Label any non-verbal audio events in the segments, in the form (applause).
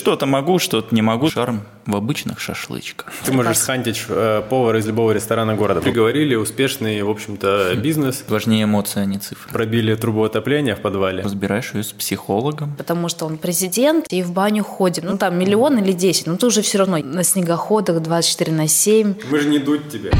что-то могу, что-то не могу. Шарм в обычных шашлычках. Ты можешь схантить э, повара из любого ресторана города. Приговорили успешный, в общем-то, бизнес. Важнее эмоции, а не цифры. Пробили трубу отопления в подвале. Разбираешь ее с психологом. Потому что он президент, и в баню ходим. Ну, там миллион или десять, но ты уже все равно на снегоходах 24 на 7. Мы же не дуть тебе.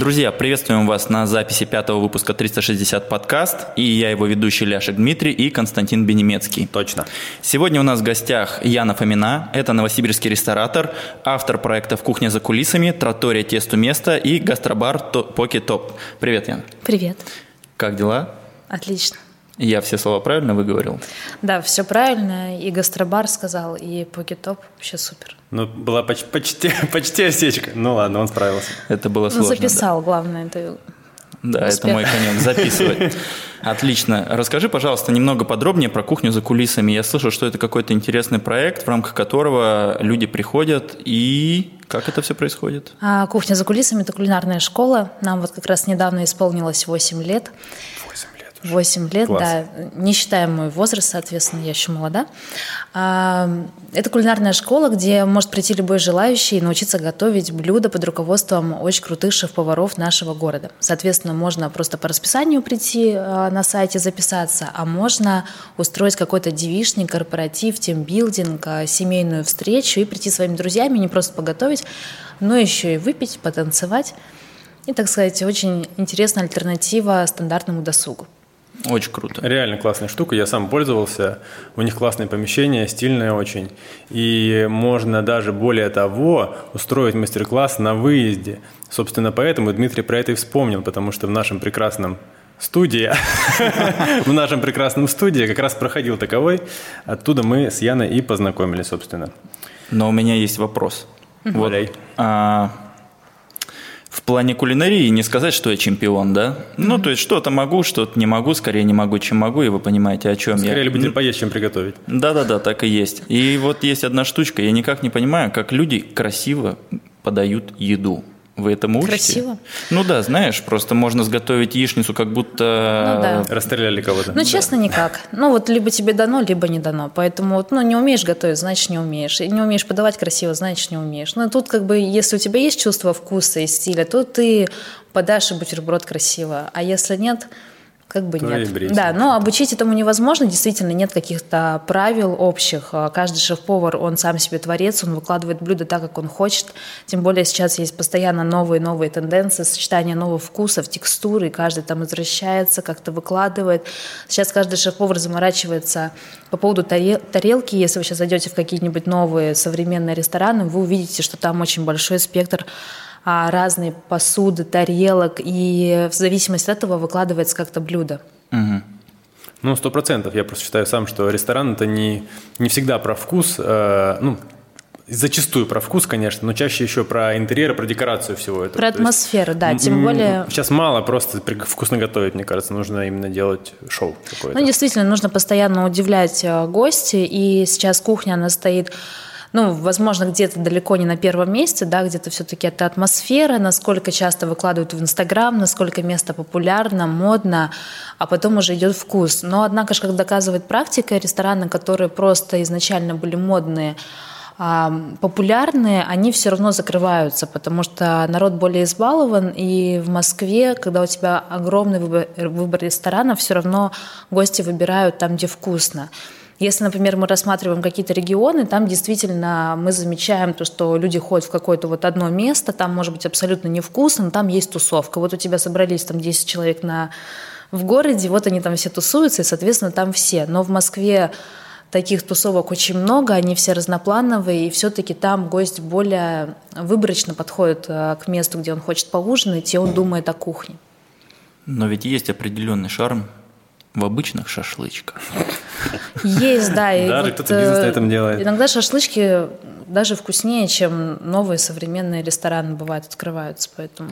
Друзья, приветствуем вас на записи пятого выпуска 360 подкаст. И я его ведущий Ляшек Дмитрий и Константин Бенемецкий. Точно. Сегодня у нас в гостях Яна Фомина. Это новосибирский ресторатор, автор проектов «Кухня за кулисами», «Тротория тесту место» и гастробар «Поки Топ». Привет, Яна. Привет. Как дела? Отлично. Я все слова правильно выговорил? Да, все правильно. И гастробар сказал, и покетоп вообще супер. Ну, была почти, почти, (laughs) почти осечка. Ну ладно, он справился. Это было Ну, сложно. записал, да. главное. Это... Да, это Успех. мой конек, записывать. (laughs) Отлично. Расскажи, пожалуйста, немного подробнее про кухню за кулисами. Я слышал, что это какой-то интересный проект, в рамках которого люди приходят и... Как это все происходит? А кухня за кулисами – это кулинарная школа. Нам вот как раз недавно исполнилось 8 лет. 8 лет 8 лет, Класс. да. Не считая мой возраст, соответственно, я еще молода. А, Это кулинарная школа, где может прийти любой желающий и научиться готовить блюда под руководством очень крутых шеф-поваров нашего города. Соответственно, можно просто по расписанию прийти а, на сайте записаться, а можно устроить какой-то девишник, корпоратив, тимбилдинг, а, семейную встречу и прийти своими друзьями, не просто поготовить, но еще и выпить, потанцевать. И, так сказать, очень интересная альтернатива стандартному досугу. Очень круто. Реально классная штука, я сам пользовался. У них классное помещение, стильное очень. И можно даже более того устроить мастер-класс на выезде. Собственно, поэтому Дмитрий про это и вспомнил, потому что в нашем прекрасном студии, (laughs) в нашем прекрасном студии как раз проходил таковой. Оттуда мы с Яной и познакомились, собственно. Но у меня есть вопрос. Вот, в плане кулинарии не сказать, что я чемпион, да? Ну, то есть что-то могу, что-то не могу, скорее не могу, чем могу, и вы понимаете, о чем я. Скорее любитель поесть, чем приготовить. Да-да-да, так и есть. И вот есть одна штучка, я никак не понимаю, как люди красиво подают еду. Вы этому учите? Красиво? Ну да, знаешь, просто можно сготовить яичницу, как будто... Ну да. Расстреляли кого-то. Ну, честно, никак. Ну, вот либо тебе дано, либо не дано. Поэтому, вот, ну, не умеешь готовить, значит, не умеешь. И не умеешь подавать красиво, значит, не умеешь. Ну, тут, как бы, если у тебя есть чувство вкуса и стиля, то ты подашь и бутерброд красиво. А если нет, как бы То и нет. брейся. Да, но обучить этому невозможно. Действительно, нет каких-то правил общих. А Каждый шеф-повар, он сам себе творец, он выкладывает блюдо так, как он хочет. Тем более сейчас есть постоянно новые-новые тенденции, сочетание новых вкусов, текстуры, и каждый там возвращается, как-то выкладывает. Сейчас каждый шеф-повар заморачивается по поводу таре- тарелки. Если вы сейчас зайдете в какие-нибудь новые современные рестораны, вы увидите, что там очень большой спектр а, разной посуды, тарелок, и в зависимости от этого выкладывается как-то блюдо. Мгм. Ну, сто процентов. Я просто считаю сам, что ресторан это не, не всегда про вкус. э, ну, зачастую про вкус, конечно, но чаще еще про интерьер, про декорацию всего этого. Про атмосферу, да, тем более... Сейчас мало просто вкусно готовить, мне кажется. Нужно именно делать шоу какое-то. Ну, действительно, нужно постоянно удивлять э, гостей, и сейчас кухня, она стоит ну, возможно, где-то далеко не на первом месте, да, где-то все-таки это атмосфера, насколько часто выкладывают в Инстаграм, насколько место популярно, модно, а потом уже идет вкус. Но, однако же, как доказывает практика, рестораны, которые просто изначально были модные, а, популярные, они все равно закрываются, потому что народ более избалован, и в Москве, когда у тебя огромный выбор, выбор ресторанов, все равно гости выбирают там, где вкусно. Если, например, мы рассматриваем какие-то регионы, там действительно мы замечаем то, что люди ходят в какое-то вот одно место, там может быть абсолютно невкусно, но там есть тусовка. Вот у тебя собрались там 10 человек на, в городе, вот они там все тусуются, и, соответственно, там все. Но в Москве таких тусовок очень много, они все разноплановые, и все-таки там гость более выборочно подходит э, к месту, где он хочет поужинать, и он думает о кухне. Но ведь есть определенный шарм в обычных шашлычках. Есть, да. и Даже вот, кто-то бизнес на э, этом делает. Иногда шашлычки даже вкуснее, чем новые современные рестораны бывают, открываются, поэтому...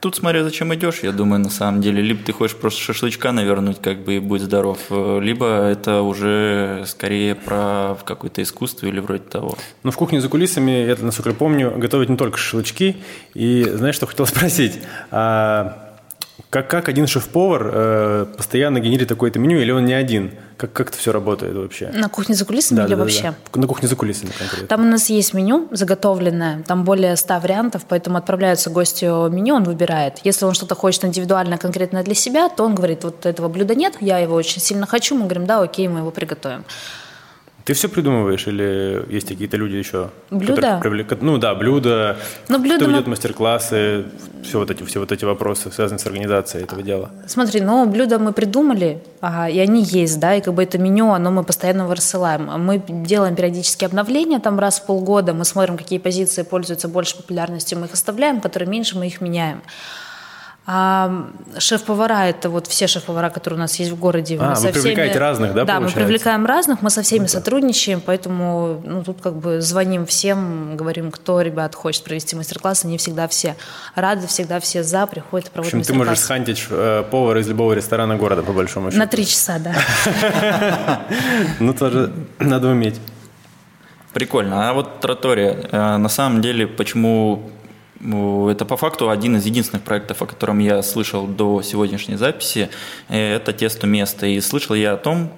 тут смотря зачем идешь, я думаю, на самом деле. Либо ты хочешь просто шашлычка навернуть, как бы, и будь здоров, либо это уже скорее про какое-то искусство или вроде того. Ну, в кухне за кулисами, это, насколько я помню, готовят не только шашлычки. И знаешь, что хотел спросить? А как, как один шеф-повар э, постоянно генерит такое-то меню, или он не один? Как, как это все работает вообще? На кухне за кулисами Да, или да, вообще? да. На кухне за кулисами конкретно. Там у нас есть меню заготовленное, там более 100 вариантов, поэтому отправляются гостю меню, он выбирает. Если он что-то хочет индивидуально, конкретно для себя, то он говорит, вот этого блюда нет, я его очень сильно хочу, мы говорим, да, окей, мы его приготовим. Ты все придумываешь или есть какие-то люди еще? Блюда? привлек- Ну да, блюда. Ну, блюда Кто мы- ведет мастер-классы, все вот эти, все вот эти вопросы, связанные с организацией этого дела. Смотри, ну, блюда мы придумали, ага, и они есть, да, и как бы это меню, оно мы постоянно его рассылаем. Мы делаем периодически обновления, там раз в полгода, мы смотрим, какие позиции пользуются больше популярностью, мы их оставляем, которые меньше, мы их меняем. А шеф-повара – это вот все шеф-повара, которые у нас есть в городе. А, мы вы со всеми- привлекаете разных, да, Да, мы получается? привлекаем разных, мы со всеми сотрудничаем, поэтому ну, тут как бы звоним всем, говорим, кто, ребят, хочет провести мастер-класс, они всегда все рады, всегда все за, приходят, В проводят общем, ты можешь схантить э, повара из любого ресторана города, по большому счету. На три часа, да. (laughs) Ну, тоже надо уметь. Прикольно. А вот Тротория, э, на самом деле, почему ну, это по факту один из единственных проектов, о котором я слышал до сегодняшней записи, э, это тесто место. И слышал я о том,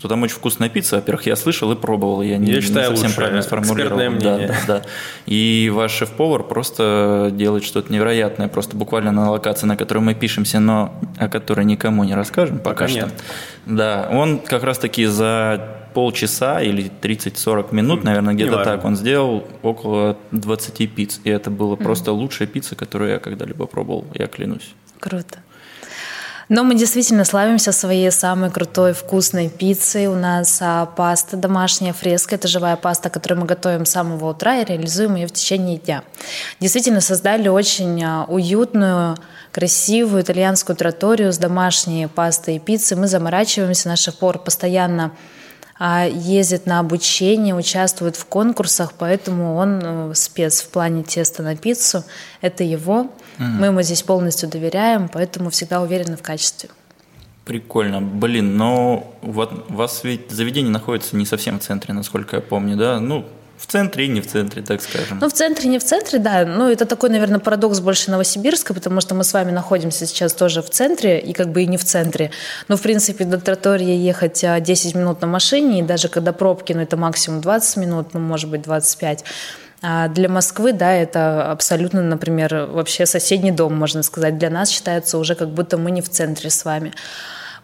что там очень вкусная пицца. Во-первых, я слышал и пробовал. Я не, Я не считаю, совсем лучшее. правильно сформулировал. Экспертное Да, мнение. да, да. И ваш шеф-повар просто делает что-то невероятное, просто буквально на локации, на которой мы пишемся, но о которой никому не расскажем пока, Пока что. нет. Да, он как раз-таки за полчаса или 30-40 минут, наверное, где-то так, он сделал около 20 пиц. И это была просто лучшая пицца, которую я когда-либо пробовал, я клянусь. Круто. Но мы действительно славимся своей самой крутой вкусной пиццей. У нас а, паста домашняя, фреска. Это живая паста, которую мы готовим с самого утра и реализуем ее в течение дня. Действительно создали очень а, уютную, красивую итальянскую троторию с домашней пастой и пиццей. Мы заморачиваемся, наш шеф-повар постоянно а, ездит на обучение, участвует в конкурсах, поэтому он э, спец в плане теста на пиццу. Это его. Мы ему здесь полностью доверяем, поэтому всегда уверены в качестве. Прикольно. Блин, но вот у вас ведь заведение находится не совсем в центре, насколько я помню, да? Ну, в центре и не в центре, так скажем. Ну, в центре, не в центре, да. Ну, это такой, наверное, парадокс больше Новосибирска, потому что мы с вами находимся сейчас тоже в центре, и как бы и не в центре. Но, в принципе, до Тротории ехать а, 10 минут на машине, и даже когда пробки, ну, это максимум 20 минут, ну, может быть, 25. А для Москвы, да, это абсолютно, например, вообще соседний дом, можно сказать. Для нас считается уже как будто мы не в центре с вами.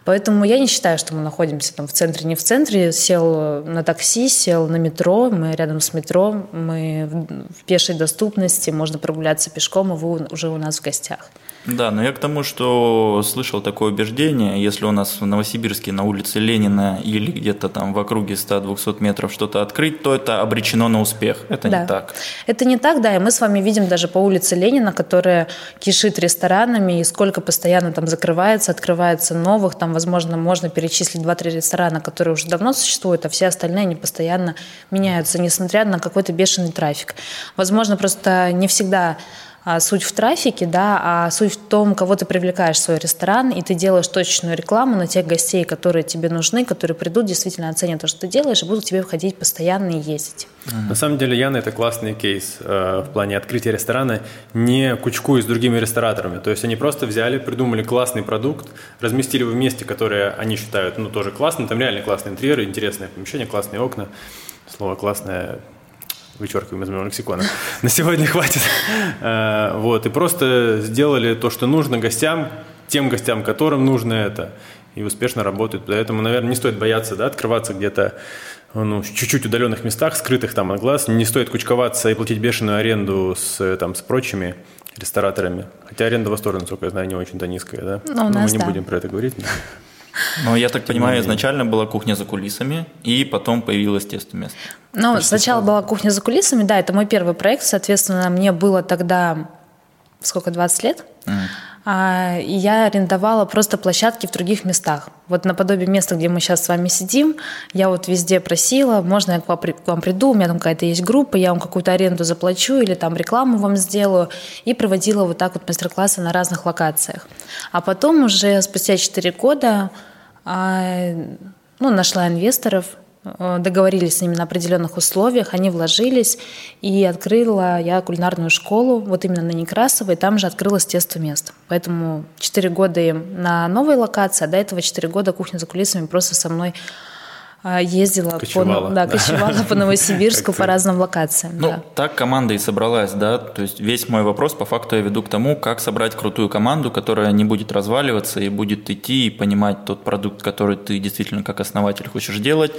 Поэтому я не считаю, что мы находимся там в центре, не в центре. Сел на такси, сел на метро, мы рядом с метро, мы в- пешей доступности, можно прогуляться пешком, и вы уже у нас в гостях. Да, но я к тому, что слышал такое убеждение, если у нас в Новосибирске на улице Ленина или где-то там в округе 100-200 метров что-то открыть, то это обречено на успех. Это Да. не так. Это не так, да, и мы с вами видим даже по улице Ленина, которая кишит ресторанами, и сколько постоянно там закрывается, открывается новых, там, возможно, можно перечислить 2-3 ресторана, которые уже давно существуют, а все остальные, они постоянно меняются, несмотря на какой-то бешеный трафик. Возможно, просто не всегда а, суть в трафике, да, а суть в том, кого ты привлекаешь в свой ресторан, и ты делаешь точечную рекламу на тех гостей, которые тебе нужны, которые придут, действительно оценят то, что ты делаешь, и будут тебе входить постоянно и ездить. На самом деле, Яна, это классный кейс э, в плане открытия ресторана, не кучкуясь с другими рестораторами. То есть они просто взяли, придумали классный продукт, разместили его в месте, которое они считают, ну, тоже классным. Там реально классные интерьеры, интересное помещение, классные окна. Слово «классное» вычеркиваем из моего лексикона. (laughs) На сегодня хватит. Э, Вот, и просто сделали то, что нужно гостям, тем гостям, которым нужно это, и успешно работают. Поэтому, наверное, не стоит бояться да, открываться где-то ну, в чуть-чуть удаленных местах, скрытых там от глаз. Не стоит кучковаться и платить бешеную аренду с, там, с прочими рестораторами. Хотя аренда в сторону, насколько я знаю, не очень-то низкая, да? Ну, у нас мы не да. будем про это говорить. Но я так понимаю, изначально была кухня за кулисами, и потом появилось тесто место. Ну, сначала была кухня за кулисами, да, это мой первый проект, соответственно, мне было тогда, сколько, 20 лет. А, и я арендовала просто площадки в других местах. Вот наподобие места, где мы сейчас с вами сидим, я вот везде просила, можно я к вам приду, у меня там какая-то есть группа, я вам какую-то аренду заплачу или там рекламу вам сделаю. И проводила вот так вот мастер-классы на разных локациях. А потом уже спустя 4 года ну, нашла инвесторов, Э, договорились с ними на определенных условиях, они вложились, и открыла я кулинарную школу, вот именно на Некрасовой, там же открылось тесто место. Поэтому 4 года им на новой локации, а до этого 4 года кухня за кулисами просто со мной а, ездила кочевала. по, да, (laughs) кочевала по Новосибирску по разным локациям. Ну, да. так команда и собралась, да. То есть весь мой вопрос по факту я веду к тому, как собрать крутую команду, которая не будет разваливаться и будет идти и понимать тот продукт, который ты действительно как основатель хочешь делать,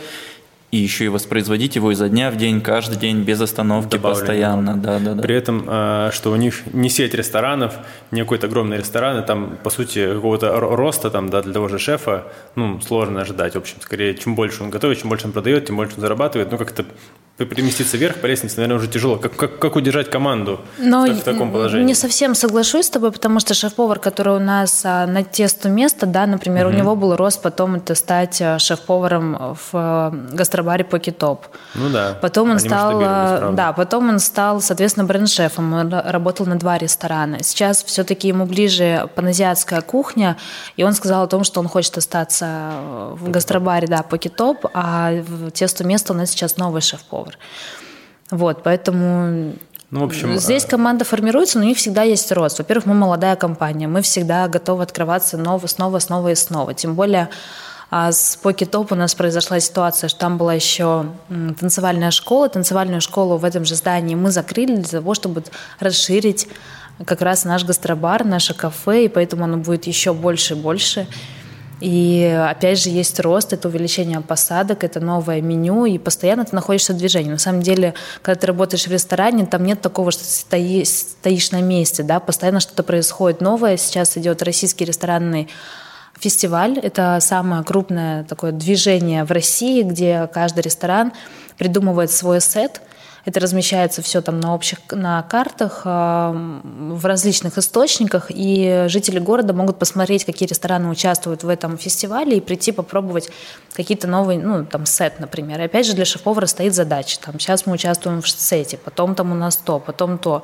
и еще и воспроизводить его изо дня в день, каждый день, без остановки, Добавление. постоянно. Да, да, да. При этом, а, что у них не сеть ресторанов, не какой-то огромный ресторан, и там, по сути, какого-то роста там, да, для того же шефа ну, сложно ожидать. В общем, скорее, чем больше он готовит, чем больше он продает, тем больше он зарабатывает. Ну, как-то переместиться вверх по лестнице, наверное, уже тяжело. Как, как, как удержать команду Но в, в таком положении? Не совсем соглашусь с тобой, потому что шеф-повар, который у нас а, на тесту место, да, например, угу. у него был рост потом это стать а, шеф-поваром в а, гастробаре Покитоп. Ну да. Потом он стал, а, да, потом он стал, соответственно, бренд-шефом. Он работал на два ресторана. Сейчас все-таки ему ближе паназиатская кухня, и он сказал о том, что он хочет остаться в гастробаре, да, Покитоп, а в тесту место у нас сейчас новый шеф-повар доллар. Вот, поэтому ну, в общем, Здесь а команда формируется, но у них всегда есть рост. Во-первых, мы молодая компания, мы всегда готовы открываться снова, снова, снова и снова. Тем более а с Покетоп у нас произошла ситуация, что там была еще танцевальная школа. Танцевальную школу в этом же здании мы закрыли для того, чтобы расширить как раз наш гастробар, наше кафе, и поэтому оно будет еще больше и больше. И опять же есть рост, это увеличение посадок, это новое меню, и постоянно ты находишься в движении. На самом деле, когда ты работаешь в ресторане, там нет такого, что ты стоишь, на месте, да, постоянно что-то происходит новое. Сейчас идет российский ресторанный фестиваль. Это самое крупное такое движение в России, где каждый ресторан придумывает свой сет – это размещается все там на общих на картах а, в различных источниках, и жители города могут посмотреть, какие рестораны участвуют в этом фестивале и прийти попробовать какие-то новые, ну, там, сет, например. И опять же, для шеф-повара стоит задача. Там, сейчас мы участвуем в сете, потом там у нас то, потом то.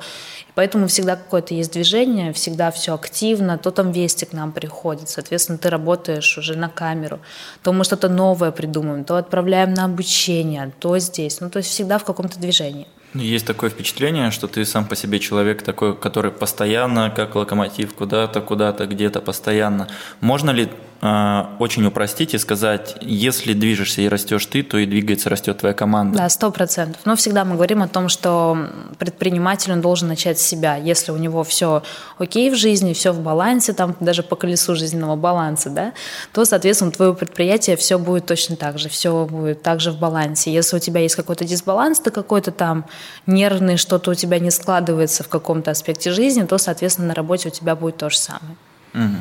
Поэтому всегда какое-то есть движение, всегда все активно, то там вести к нам приходит. Соответственно, ты работаешь уже на камеру, то мы что-то новое придумаем, то отправляем на обучение, то здесь. Ну, то есть всегда в каком-то движении. Ну, есть такое впечатление, что ты сам по себе человек такой, который постоянно, как локомотив, куда-то, куда-то, где-то постоянно. Можно ли очень упростить и сказать, если движешься и растешь ты, то и двигается, растет твоя команда? Да, сто процентов. Но всегда мы говорим о том, что предприниматель он должен начать с себя. Если у него все окей в жизни, все в балансе, там даже по колесу жизненного баланса, да, то, соответственно, твое предприятие все будет точно так же, все будет также в балансе. Если у тебя есть какой-то дисбаланс, ты какой-то там нервный, что-то у тебя не складывается в каком-то аспекте жизни, то, соответственно, на работе у тебя будет то же самое. Угу.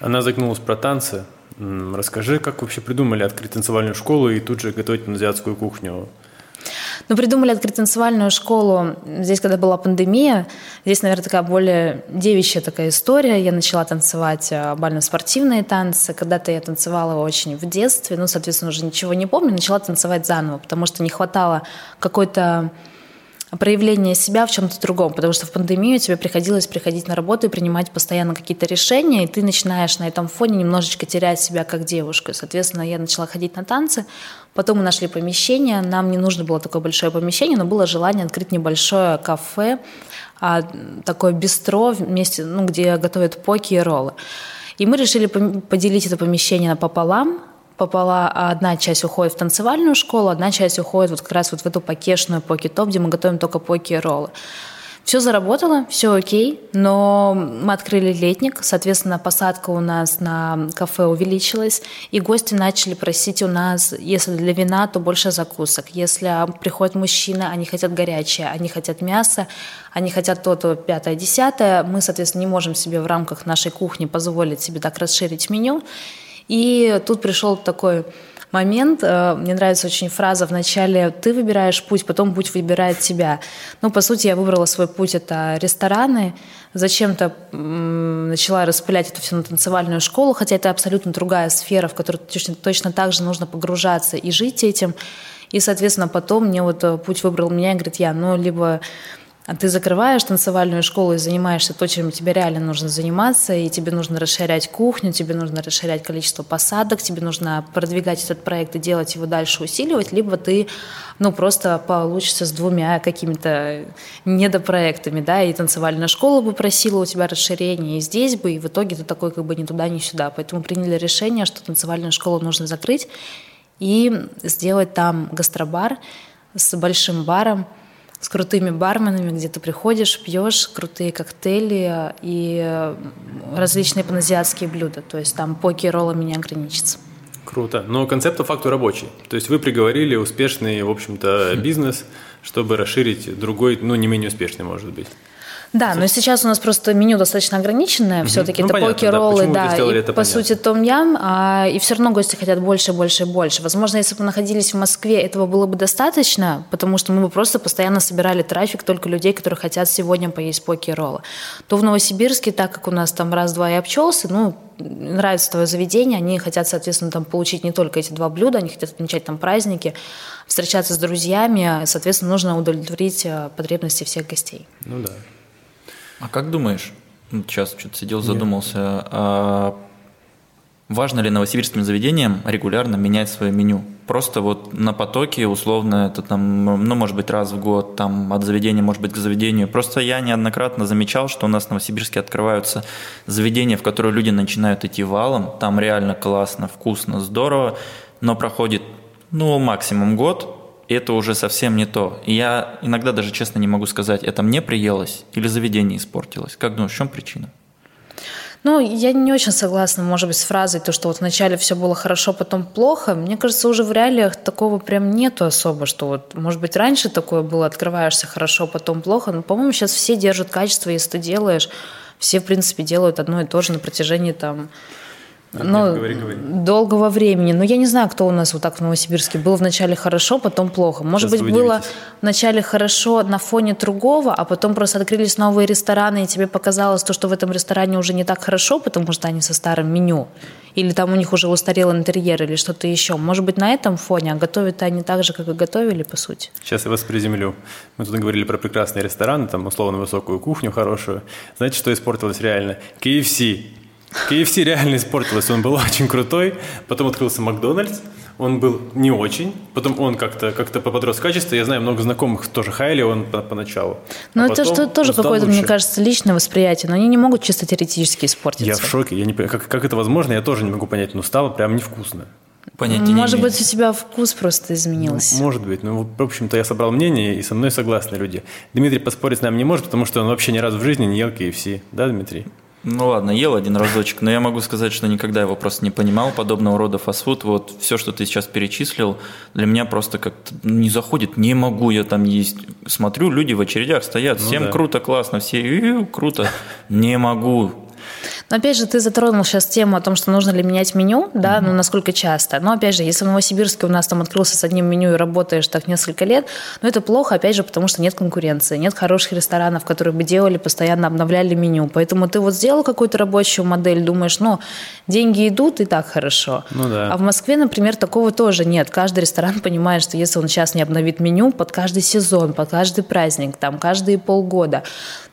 Она загнулась про танцы. Расскажи, как вообще придумали открыть танцевальную школу и тут же готовить азиатскую кухню? Ну, придумали открыть танцевальную школу здесь, когда была пандемия. Здесь, наверное, такая более девичья такая история. Я начала танцевать э, бально-спортивные танцы. Когда-то я танцевала очень в детстве, ну, соответственно, уже ничего не помню. Начала танцевать заново, потому что не хватало какой-то проявление себя в чем-то другом, потому что в пандемию тебе приходилось приходить на работу и принимать постоянно какие-то решения, и ты начинаешь на этом фоне немножечко терять себя как девушку. Соответственно, я начала ходить на танцы, потом мы нашли помещение, нам не нужно было такое большое помещение, но было желание открыть небольшое кафе, а, такое бистро, вместе, ну, где готовят поки и роллы. И мы решили поделить это помещение пополам, попала, а одна часть уходит в танцевальную школу, одна часть уходит вот как раз вот в эту покешную поки-топ, где мы готовим только поки роллы. Все заработало, все окей, но мы открыли летник, соответственно, посадка у нас на кафе увеличилась, и гости начали просить у нас, если для вина, то больше закусок. Если приходят мужчины, они хотят горячее, они хотят мясо, они хотят то-то, пятое, десятое, мы, соответственно, не можем себе в рамках нашей кухни позволить себе так расширить меню, и тут пришел такой момент. Э, мне нравится очень фраза в начале «ты выбираешь путь, потом путь выбирает тебя». Ну, по сути, я выбрала свой путь – это рестораны. Зачем-то начала распылять это все на танцевальную школу, хотя это абсолютно другая сфера, в которую точно, точно так же нужно погружаться и жить этим. И, соответственно, потом мне вот э, путь выбрал меня и говорит, я, ну, либо а ты закрываешь танцевальную школу и занимаешься то, чем тебе реально нужно заниматься, и тебе нужно расширять кухню, тебе нужно расширять количество посадок, тебе нужно продвигать этот проект и делать его дальше, усиливать, либо ты, ну, просто получится с двумя какими-то недопроектами, да, и танцевальная школа бы просила у тебя расширения, и здесь бы, и в итоге ты такой как бы ни туда, ни сюда. Поэтому приняли решение, что танцевальную школу нужно закрыть и сделать там гастробар с большим баром, с крутыми барменами, где ты приходишь, пьешь крутые коктейли и различные паназиатские блюда. То есть там поки роллами не ограничится. Круто. Но концепт по факту рабочий. То есть вы приговорили успешный, в общем-то, (laughs) бизнес, чтобы расширить другой, ну, не менее успешный, может быть. Да, но сейчас у нас просто меню достаточно ограниченное, угу. все-таки ну, это поки-роллы, да, да и по понятно. сути том-ям, а, и все равно гости хотят больше, больше и больше. Возможно, если бы мы находились в Москве, этого было бы достаточно, потому что мы бы просто постоянно собирали трафик только людей, которые хотят сегодня поесть поки-роллы. То в Новосибирске, так как у нас там раз-два и обчелся, ну, нравится твое заведение, они хотят, соответственно, там получить не только эти два блюда, они хотят отмечать там праздники, встречаться с друзьями, соответственно, нужно удовлетворить э, потребности всех гостей. Ну да. А как думаешь, сейчас что-то сидел, задумался, а важно ли новосибирским заведениям регулярно менять свое меню? Просто вот на потоке, условно, это там, ну, может быть, раз в год, там, от заведения, может быть, к заведению. Просто я неоднократно замечал, что у нас в Новосибирске открываются заведения, в которые люди начинают идти валом, там реально классно, вкусно, здорово, но проходит, ну, максимум год, это уже совсем не то. Я иногда даже честно не могу сказать, это мне приелось или заведение испортилось. Как думаешь, в чем причина? Ну, я не очень согласна, может быть, с фразой, то, что вот вначале все было хорошо, потом плохо. Мне кажется, уже в реалиях такого прям нету особо, что вот, может быть, раньше такое было, открываешься хорошо, потом плохо. Но, по-моему, сейчас все держат качество, если ты делаешь. Все, в принципе, делают одно и то же на протяжении там ну, говори, говори. долгого времени. Но я не знаю, кто у нас вот так в Новосибирске. Было вначале хорошо, потом плохо. Может Сейчас быть, было вначале хорошо на фоне другого, а потом просто открылись новые рестораны, и тебе показалось то, что в этом ресторане уже не так хорошо, потому что они со старым меню. Или там у них уже устарел интерьер, или что-то еще. Может быть, на этом фоне, а готовят они так же, как и готовили, по сути. Сейчас я вас приземлю. Мы тут говорили про прекрасные рестораны, там условно высокую кухню хорошую. Знаете, что испортилось реально? KFC KFC реально испортилось, он был (laughs) очень крутой, потом открылся Макдональдс, он был не очень, потом он как-то как подрос в качестве, я знаю много знакомых тоже хайли он по поначалу. Но а это что, тоже какое-то, мне кажется, личное восприятие, но они не могут чисто теоретически испортиться. Я в шоке, я не как, как это возможно, я тоже не могу понять, но стало прям невкусно. Понятия Может быть, у тебя вкус просто изменился. Ну, может быть. Ну, в общем-то, я собрал мнение, и со мной согласны люди. Дмитрий поспорить с нами не может, потому что он вообще ни разу в жизни не ел KFC. Да, Дмитрий? Ну ладно, ел один разочек, но я могу сказать, что никогда его просто не понимал, подобного рода фастфуд. Вот все, что ты сейчас перечислил, для меня просто как-то не заходит, не могу я там есть. Смотрю, люди в очередях стоят, ну, всем да. круто, классно, все круто, не могу, но опять же, ты затронул сейчас тему о том, что нужно ли менять меню, да, mm-hmm. ну насколько часто. Но опять же, если в Новосибирске у нас там открылся с одним меню и работаешь так несколько лет, ну это плохо, опять же, потому что нет конкуренции, нет хороших ресторанов, которые бы делали, постоянно обновляли меню. Поэтому ты вот сделал какую-то рабочую модель, думаешь, ну, деньги идут, и так хорошо. Ну, да. А в Москве, например, такого тоже нет. Каждый ресторан понимает, что если он сейчас не обновит меню под каждый сезон, под каждый праздник, там, каждые полгода,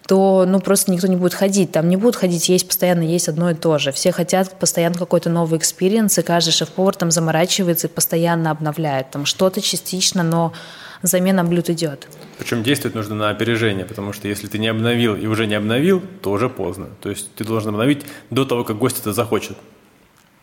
то ну, просто никто не будет ходить. Там не будут ходить есть постоянно, есть одно и то же. Все хотят постоянно какой-то новый experience, и каждый шеф-повар там заморачивается и постоянно обновляет. Там что-то частично, но замена блюд идет. Причем действовать нужно на опережение, потому что если ты не обновил и уже не обновил, то уже поздно. То есть ты должен обновить до того, как гость это захочет.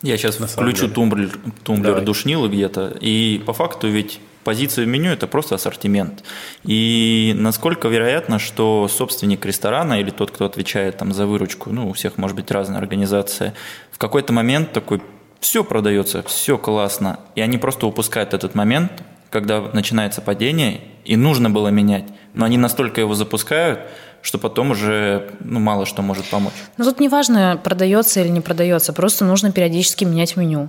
Я сейчас на включу тумблер, тумблер душнилы где-то, и по факту ведь позиция в меню – это просто ассортимент. И насколько вероятно, что собственник ресторана или тот, кто отвечает там за выручку, ну, у всех может быть разная организация, в какой-то момент такой все продается, все классно, и они просто упускают этот момент, когда начинается падение, и нужно было менять, но они настолько его запускают, что потом уже ну, мало что может помочь. Но тут не важно, продается или не продается, просто нужно периодически менять меню.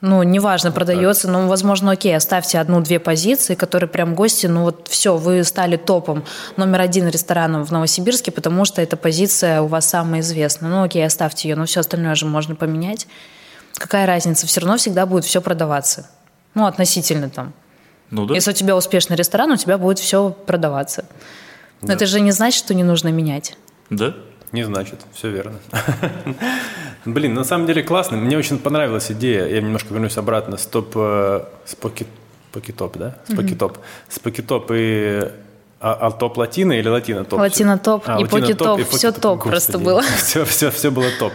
Ну, неважно, продается, но, возможно, окей, оставьте одну-две позиции, которые прям гости, ну вот все, вы стали топом номер один рестораном в Новосибирске, потому что эта позиция у вас самая известная. Ну, окей, оставьте ее, но все остальное же можно поменять. Какая разница? Все равно всегда будет все продаваться. Ну, относительно там. Ну, да. Если у тебя успешный ресторан, у тебя будет все продаваться. Но да. это же не значит, что не нужно менять. Да? Не значит, все верно. (laughs) Блин, на самом деле классно. Мне очень понравилась идея. Я немножко вернусь обратно. Стоп, э, с покетоп, да? С покетоп. С покетоп и а, а топ латина или латина топ? Латина топ а, и поки топ, все топ просто было. Все, все, все было топ.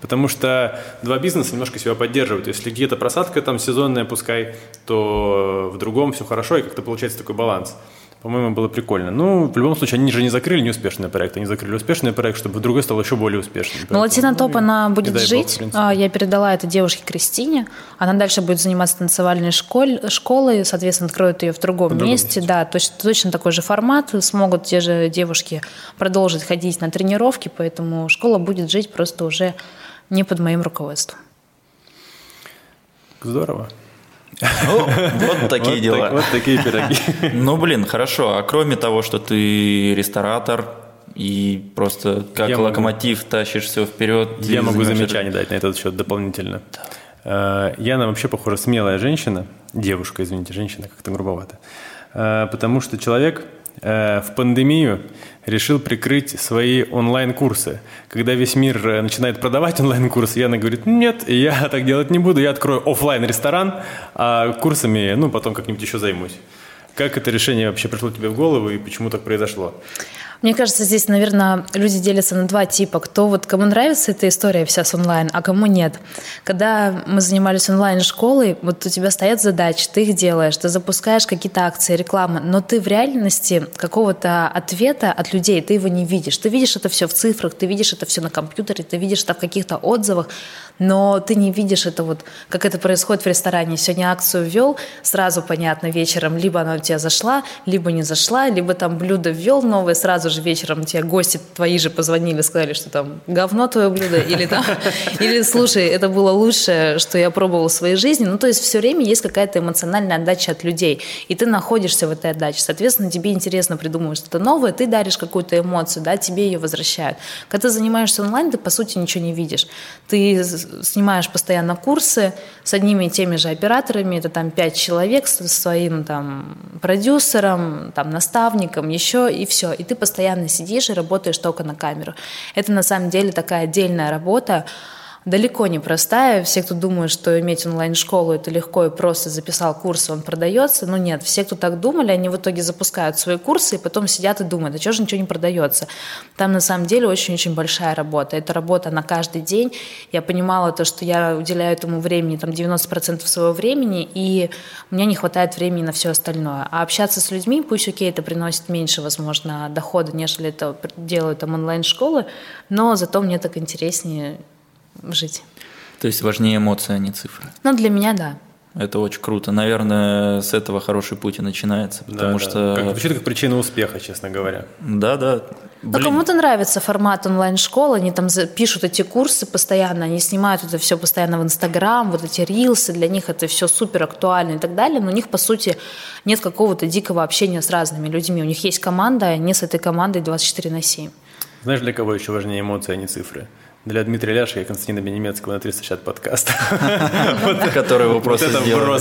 Потому что два бизнеса немножко себя поддерживают. Если где-то просадка там сезонная, пускай, то в другом все хорошо, и как-то получается такой баланс. По-моему, было прикольно. Ну, в любом случае, они же не закрыли неуспешный проект, они закрыли успешный проект, чтобы другой стал еще более успешным. Ну, Латина Топ, она будет жить. Бог, Я передала это девушке Кристине. Она дальше будет заниматься танцевальной школь, школой, соответственно, откроет ее в другом, в другом месте. месте. Да, точно, точно такой же формат. Смогут те же девушки продолжить ходить на тренировки, поэтому школа будет жить просто уже не под моим руководством. Здорово. Ну, вот такие дела. Вот такие пироги. (laughs) Ну, блин, хорошо. А кроме того, что ты ресторатор, и просто как я локомотив могу, тащишь все вперед. Я могу замечание дать на этот счет дополнительно. Да. Э, Яна вообще, похоже, смелая женщина, девушка, извините, женщина, как-то грубовато, э, потому что человек э, в пандемию решил прикрыть свои онлайн-курсы. Когда весь мир э, начинает продавать онлайн-курсы, Яна говорит, нет, я (laughs) так делать не буду, я открою офлайн ресторан а курсами, ну, потом как-нибудь еще займусь. Как это решение вообще пришло тебе в голову и почему так произошло? Мне кажется, здесь, наверное, люди делятся на два типа. Кто вот, кому нравится эта история вся с онлайн, а кому нет. Когда мы занимались онлайн-школой, вот у тебя стоят задачи, ты их делаешь, ты запускаешь какие-то акции, рекламы, но ты в реальности какого-то ответа от людей, ты его не видишь. Ты видишь это все в цифрах, ты видишь это все на компьютере, ты видишь это в каких-то отзывах, но ты не видишь это вот, как это происходит в ресторане. Сегодня акцию ввел, сразу понятно вечером, либо она у тебя зашла, либо не зашла, либо там блюдо ввел новое, сразу же вечером тебе гости твои же позвонили, сказали, что там говно твое блюдо, или там, (laughs) или слушай, это было лучшее, что я пробовал в своей жизни. Ну, то есть все время есть какая-то эмоциональная отдача от людей, и ты находишься в этой отдаче. Соответственно, тебе интересно придумывать что-то новое, ты даришь какую-то эмоцию, да, тебе ее возвращают. Когда ты занимаешься онлайн, ты, по сути, ничего не видишь. Ты снимаешь постоянно курсы с одними и теми же операторами, это там пять человек со своим там продюсером, там наставником, еще и все. И ты постоянно сидишь и работаешь только на камеру. Это на самом деле такая отдельная работа, далеко не простая. Все, кто думают, что иметь онлайн-школу это легко и просто записал курс, он продается. Ну нет, все, кто так думали, они в итоге запускают свои курсы и потом сидят и думают, а что же ничего не продается. Там на самом деле очень-очень большая работа. Это работа на каждый день. Я понимала то, что я уделяю этому времени там 90% своего времени, и мне не хватает времени на все остальное. А общаться с людьми, пусть окей, это приносит меньше, возможно, дохода, нежели это делают там онлайн-школы, но зато мне так интереснее жить. То есть важнее эмоции, а не цифры? Ну, для меня да. Это очень круто. Наверное, с этого хороший путь и начинается, потому да, что... Да. Как, звучит как причина успеха, честно говоря. Да, да. Но кому-то нравится формат онлайн-школы, они там пишут эти курсы постоянно, они снимают это все постоянно в Инстаграм, вот эти рилсы, для них это все супер актуально и так далее, но у них, по сути, нет какого-то дикого общения с разными людьми. У них есть команда, и они с этой командой 24 на 7. Знаешь, для кого еще важнее эмоции, а не цифры? Для Дмитрия Ляша и Константина Бенемецкого на 360 подкаст. (laughs) Который его просто сделал.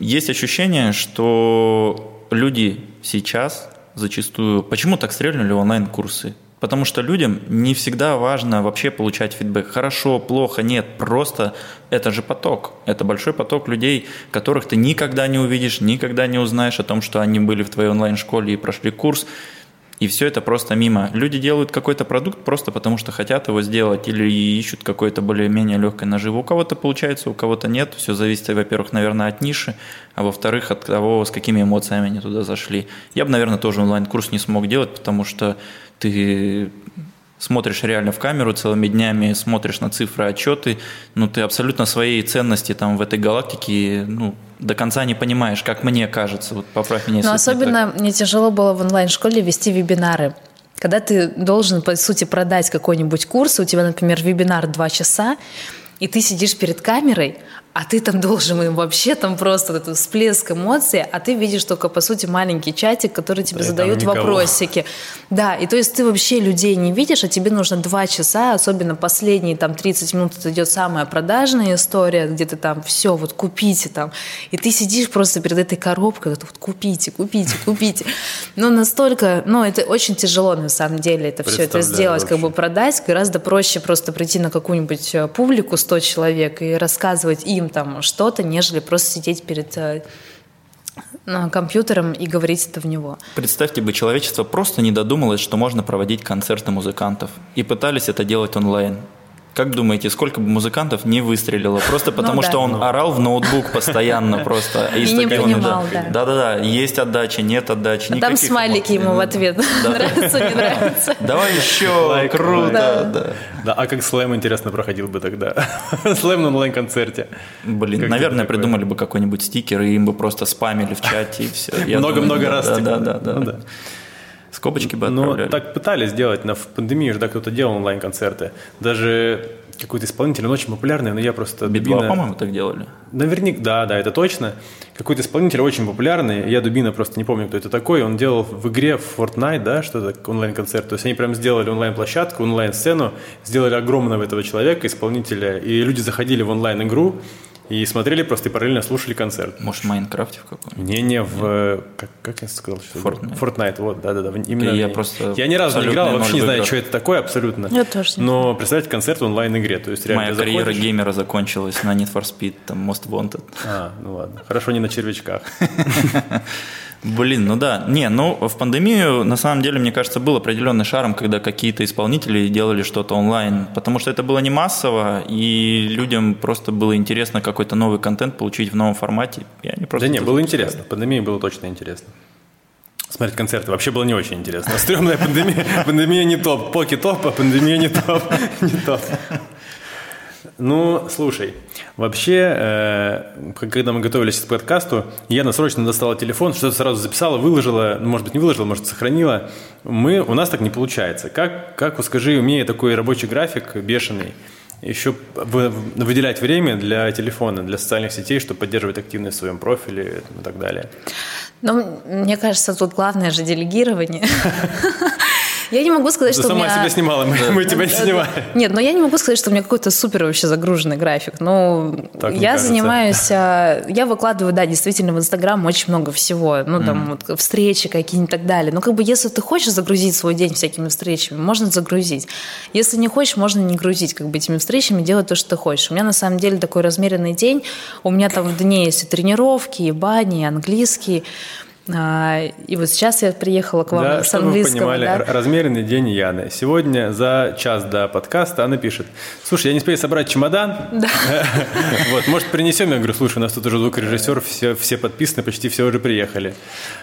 Есть ощущение, что люди сейчас зачастую... Почему так стрельнули онлайн-курсы? Потому что людям не всегда важно вообще получать фидбэк. Хорошо, плохо, нет. Просто это же поток. Это большой поток людей, которых ты никогда не увидишь, никогда не узнаешь о том, что они были в твоей онлайн-школе и прошли курс и все это просто мимо. Люди делают какой-то продукт просто потому, что хотят его сделать или ищут какое-то более-менее легкое наживо. У кого-то получается, у кого-то нет. Все зависит, во-первых, наверное, от ниши, а во-вторых, от того, с какими эмоциями они туда зашли. Я бы, наверное, тоже онлайн-курс не смог делать, потому что ты смотришь реально в камеру целыми днями, смотришь на цифры, отчеты, ну, ты абсолютно своей ценности там в этой галактике, ну, до конца не понимаешь, как мне кажется. Вот поправь меня, Но особенно мне тяжело было в онлайн-школе вести вебинары. Когда ты должен, по сути, продать какой-нибудь курс, у тебя, например, вебинар 2 часа, и ты сидишь перед камерой, а ты там должен им вообще там просто этот всплеск эмоций, а ты видишь только, по сути, маленький чатик, который тебе да, задают вопросики. Да, и то есть ты вообще людей не видишь, а тебе нужно два часа, особенно последние там 30 минут, это идет самая продажная история, где ты там все, вот купите там, и ты сидишь просто перед этой коробкой, вот, вот купите, купите, купите. Но настолько, ну, это очень тяжело на самом деле это все это сделать, как бы продать, гораздо проще просто прийти на какую-нибудь э, публику 100 человек и рассказывать им, им там что-то, нежели просто сидеть перед э, компьютером и говорить это в него. Представьте бы, человечество просто не додумалось, что можно проводить концерты музыкантов. И пытались это делать онлайн. Как думаете, сколько бы музыкантов не выстрелило? Просто ну потому, ну, да. что он орал в ноутбук постоянно (laughs) просто. И не понимал, да. Да-да-да, есть отдача, нет отдачи. А там смайлики ему в ответ. (laughs) Нравится, не нравится. Давай еще, круто. Да, а как слэм, интересно, проходил бы тогда? (laughs) Слэм на онлайн-концерте. Блин, наверное, придумали бы какой-нибудь стикер, и им бы просто спамили в чате, и все. Много-много раз. Да-да-да. Скобочки бы отправляли. Ну, так пытались сделать. На, в пандемии же да, кто-то делал онлайн-концерты. Даже какой-то исполнитель, он очень популярный, но я просто... Би-2, Дубина... по-моему, так делали. Наверняка, да, да, это точно. Какой-то исполнитель очень популярный, я Дубина просто не помню, кто это такой, он делал в игре Fortnite, да, что-то онлайн-концерт, то есть они прям сделали онлайн-площадку, онлайн-сцену, сделали огромного этого человека, исполнителя, и люди заходили в онлайн-игру, и смотрели просто и параллельно слушали концерт. Может, в Майнкрафте в каком? Не-не, в... Как, как я сказал? Fortnite. Fortnite, вот, да-да-да. Именно я просто... Я ни разу не играл, вообще не знаю, что это такое абсолютно. Я тоже не Но представьте концерт в онлайн-игре, то есть реально Моя заходишь... карьера геймера закончилась на Need for Speed, там, Most Wanted. А, ну ладно. Хорошо, не на червячках. (laughs) Блин, ну да. Не, ну в пандемию, на самом деле, мне кажется, был определенный шарм, когда какие-то исполнители делали что-то онлайн, потому что это было не массово, и людям просто было интересно какой-то новый контент получить в новом формате. И они просто да не, было интересно. В пандемии было точно интересно. Смотреть концерты вообще было не очень интересно. Стремная пандемия. Пандемия не топ. Поки топ, а пандемия не топ. (laughs) Не топ. Ну, слушай, вообще, э, когда мы готовились к подкасту, Яна срочно достала телефон, что-то сразу записала, выложила, ну, может быть, не выложила, может, сохранила. Мы, у нас так не получается. Как, как скажи, умея такой рабочий график бешеный, еще выделять время для телефона, для социальных сетей, чтобы поддерживать активность в своем профиле и так далее? Ну, мне кажется, тут главное же делегирование. (laughs) Я не могу сказать, Ты что сама у меня... себя снимала, мы, мы тебя не снимаем. Нет, но я не могу сказать, что у меня какой-то супер вообще загруженный график. Ну, я занимаюсь... А, я выкладываю, да, действительно, в Инстаграм очень много всего. Ну, там, вот, встречи какие-нибудь и так далее. Но как бы если ты хочешь загрузить свой день всякими встречами, можно загрузить. Если не хочешь, можно не грузить как бы этими встречами, делать то, что ты хочешь. У меня на самом деле такой размеренный день. У меня там в дне есть и тренировки, и бани, и английский. А, и вот сейчас я приехала к вам да, с английского. Чтобы вы понимали, да? размеренный день Яны. Сегодня за час до подкаста она пишет, слушай, я не успею собрать чемодан. Да. (laughs) Вот, может, принесем? Я говорю, слушай, у нас тут уже звукорежиссер, все, все подписаны, почти все уже приехали.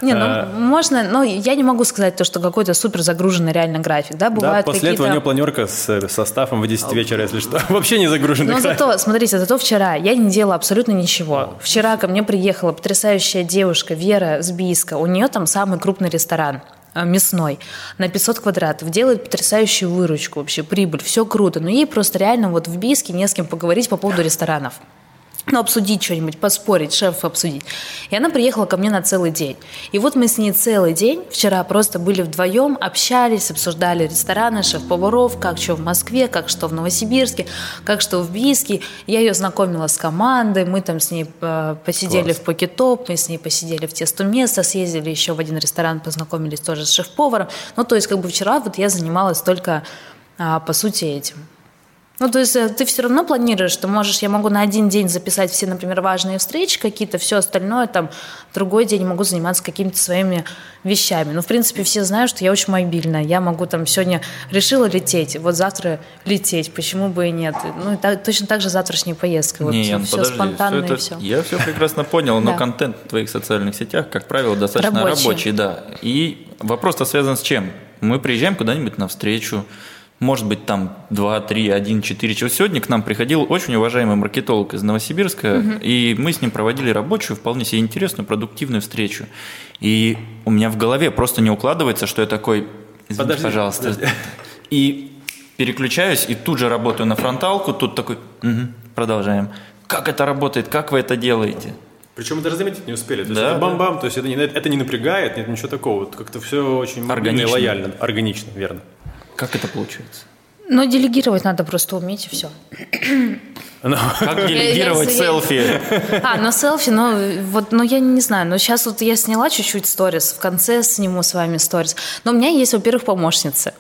Не, ну, а, можно, но я не могу сказать то, что какой-то супер загруженный реально график, да, бывают да, после этого у нее планерка с составом в 10 вечера, если что. (laughs) Вообще не загруженный Но зато, смотрите, зато вчера я не делала абсолютно ничего. Вчера ко мне приехала потрясающая девушка Вера Сби Бийска. У нее там самый крупный ресторан э, мясной на 500 квадратов, делает потрясающую выручку, вообще прибыль, все круто, но ей просто реально вот в Бийске не с кем поговорить по поводу ресторанов ну, обсудить что-нибудь, поспорить, шеф обсудить. И она приехала ко мне на целый день. И вот мы с ней целый день вчера просто были вдвоем, общались, обсуждали рестораны, шеф-поваров, как что в Москве, как что в Новосибирске, как что в Бийске. Я ее знакомила с командой, мы там с ней э, посидели Класс. в Покетоп, мы с ней посидели в Тесто Место, съездили еще в один ресторан, познакомились тоже с шеф-поваром. Ну, то есть как бы вчера вот я занималась только, а, по сути, этим. Ну, то есть э, ты все равно планируешь, что можешь, я могу на один день записать все, например, важные встречи какие-то, все остальное, там, другой день могу заниматься какими-то своими вещами. Ну, в принципе, все знают, что я очень мобильная. Я могу там сегодня решила лететь, вот завтра лететь, почему бы и нет. Ну, и так, точно так же завтрашняя поездка. Вот не, все, подожди, спонтанно все это, и все. Я все прекрасно понял, но контент в твоих социальных сетях, как правило, достаточно рабочий, рабочий да. И вопрос-то связан с чем? Мы приезжаем куда-нибудь на встречу, может быть, там 2, 3, 1, 4 часа. Сегодня к нам приходил очень уважаемый маркетолог из Новосибирска, угу. и мы с ним проводили рабочую, вполне себе интересную, продуктивную встречу. И у меня в голове просто не укладывается, что я такой, извините, подожди, пожалуйста. Подожди. (laughs) И переключаюсь и тут же работаю на фронталку, тут такой, угу, продолжаем. Как это работает, как вы это делаете? Причем даже заметить не успели. То есть да, это бам-бам, да. то есть это не, это не напрягает, нет ничего такого. Как-то все очень органично. лояльно. Органично, верно. Как это получается? Ну, делегировать надо просто уметь и все. (clears throat) Ну, как делегировать селфи? А, ну селфи, ну вот, ну я не знаю, но сейчас вот я сняла чуть-чуть сторис, в конце сниму с вами сторис. Но у меня есть, во-первых, помощницы.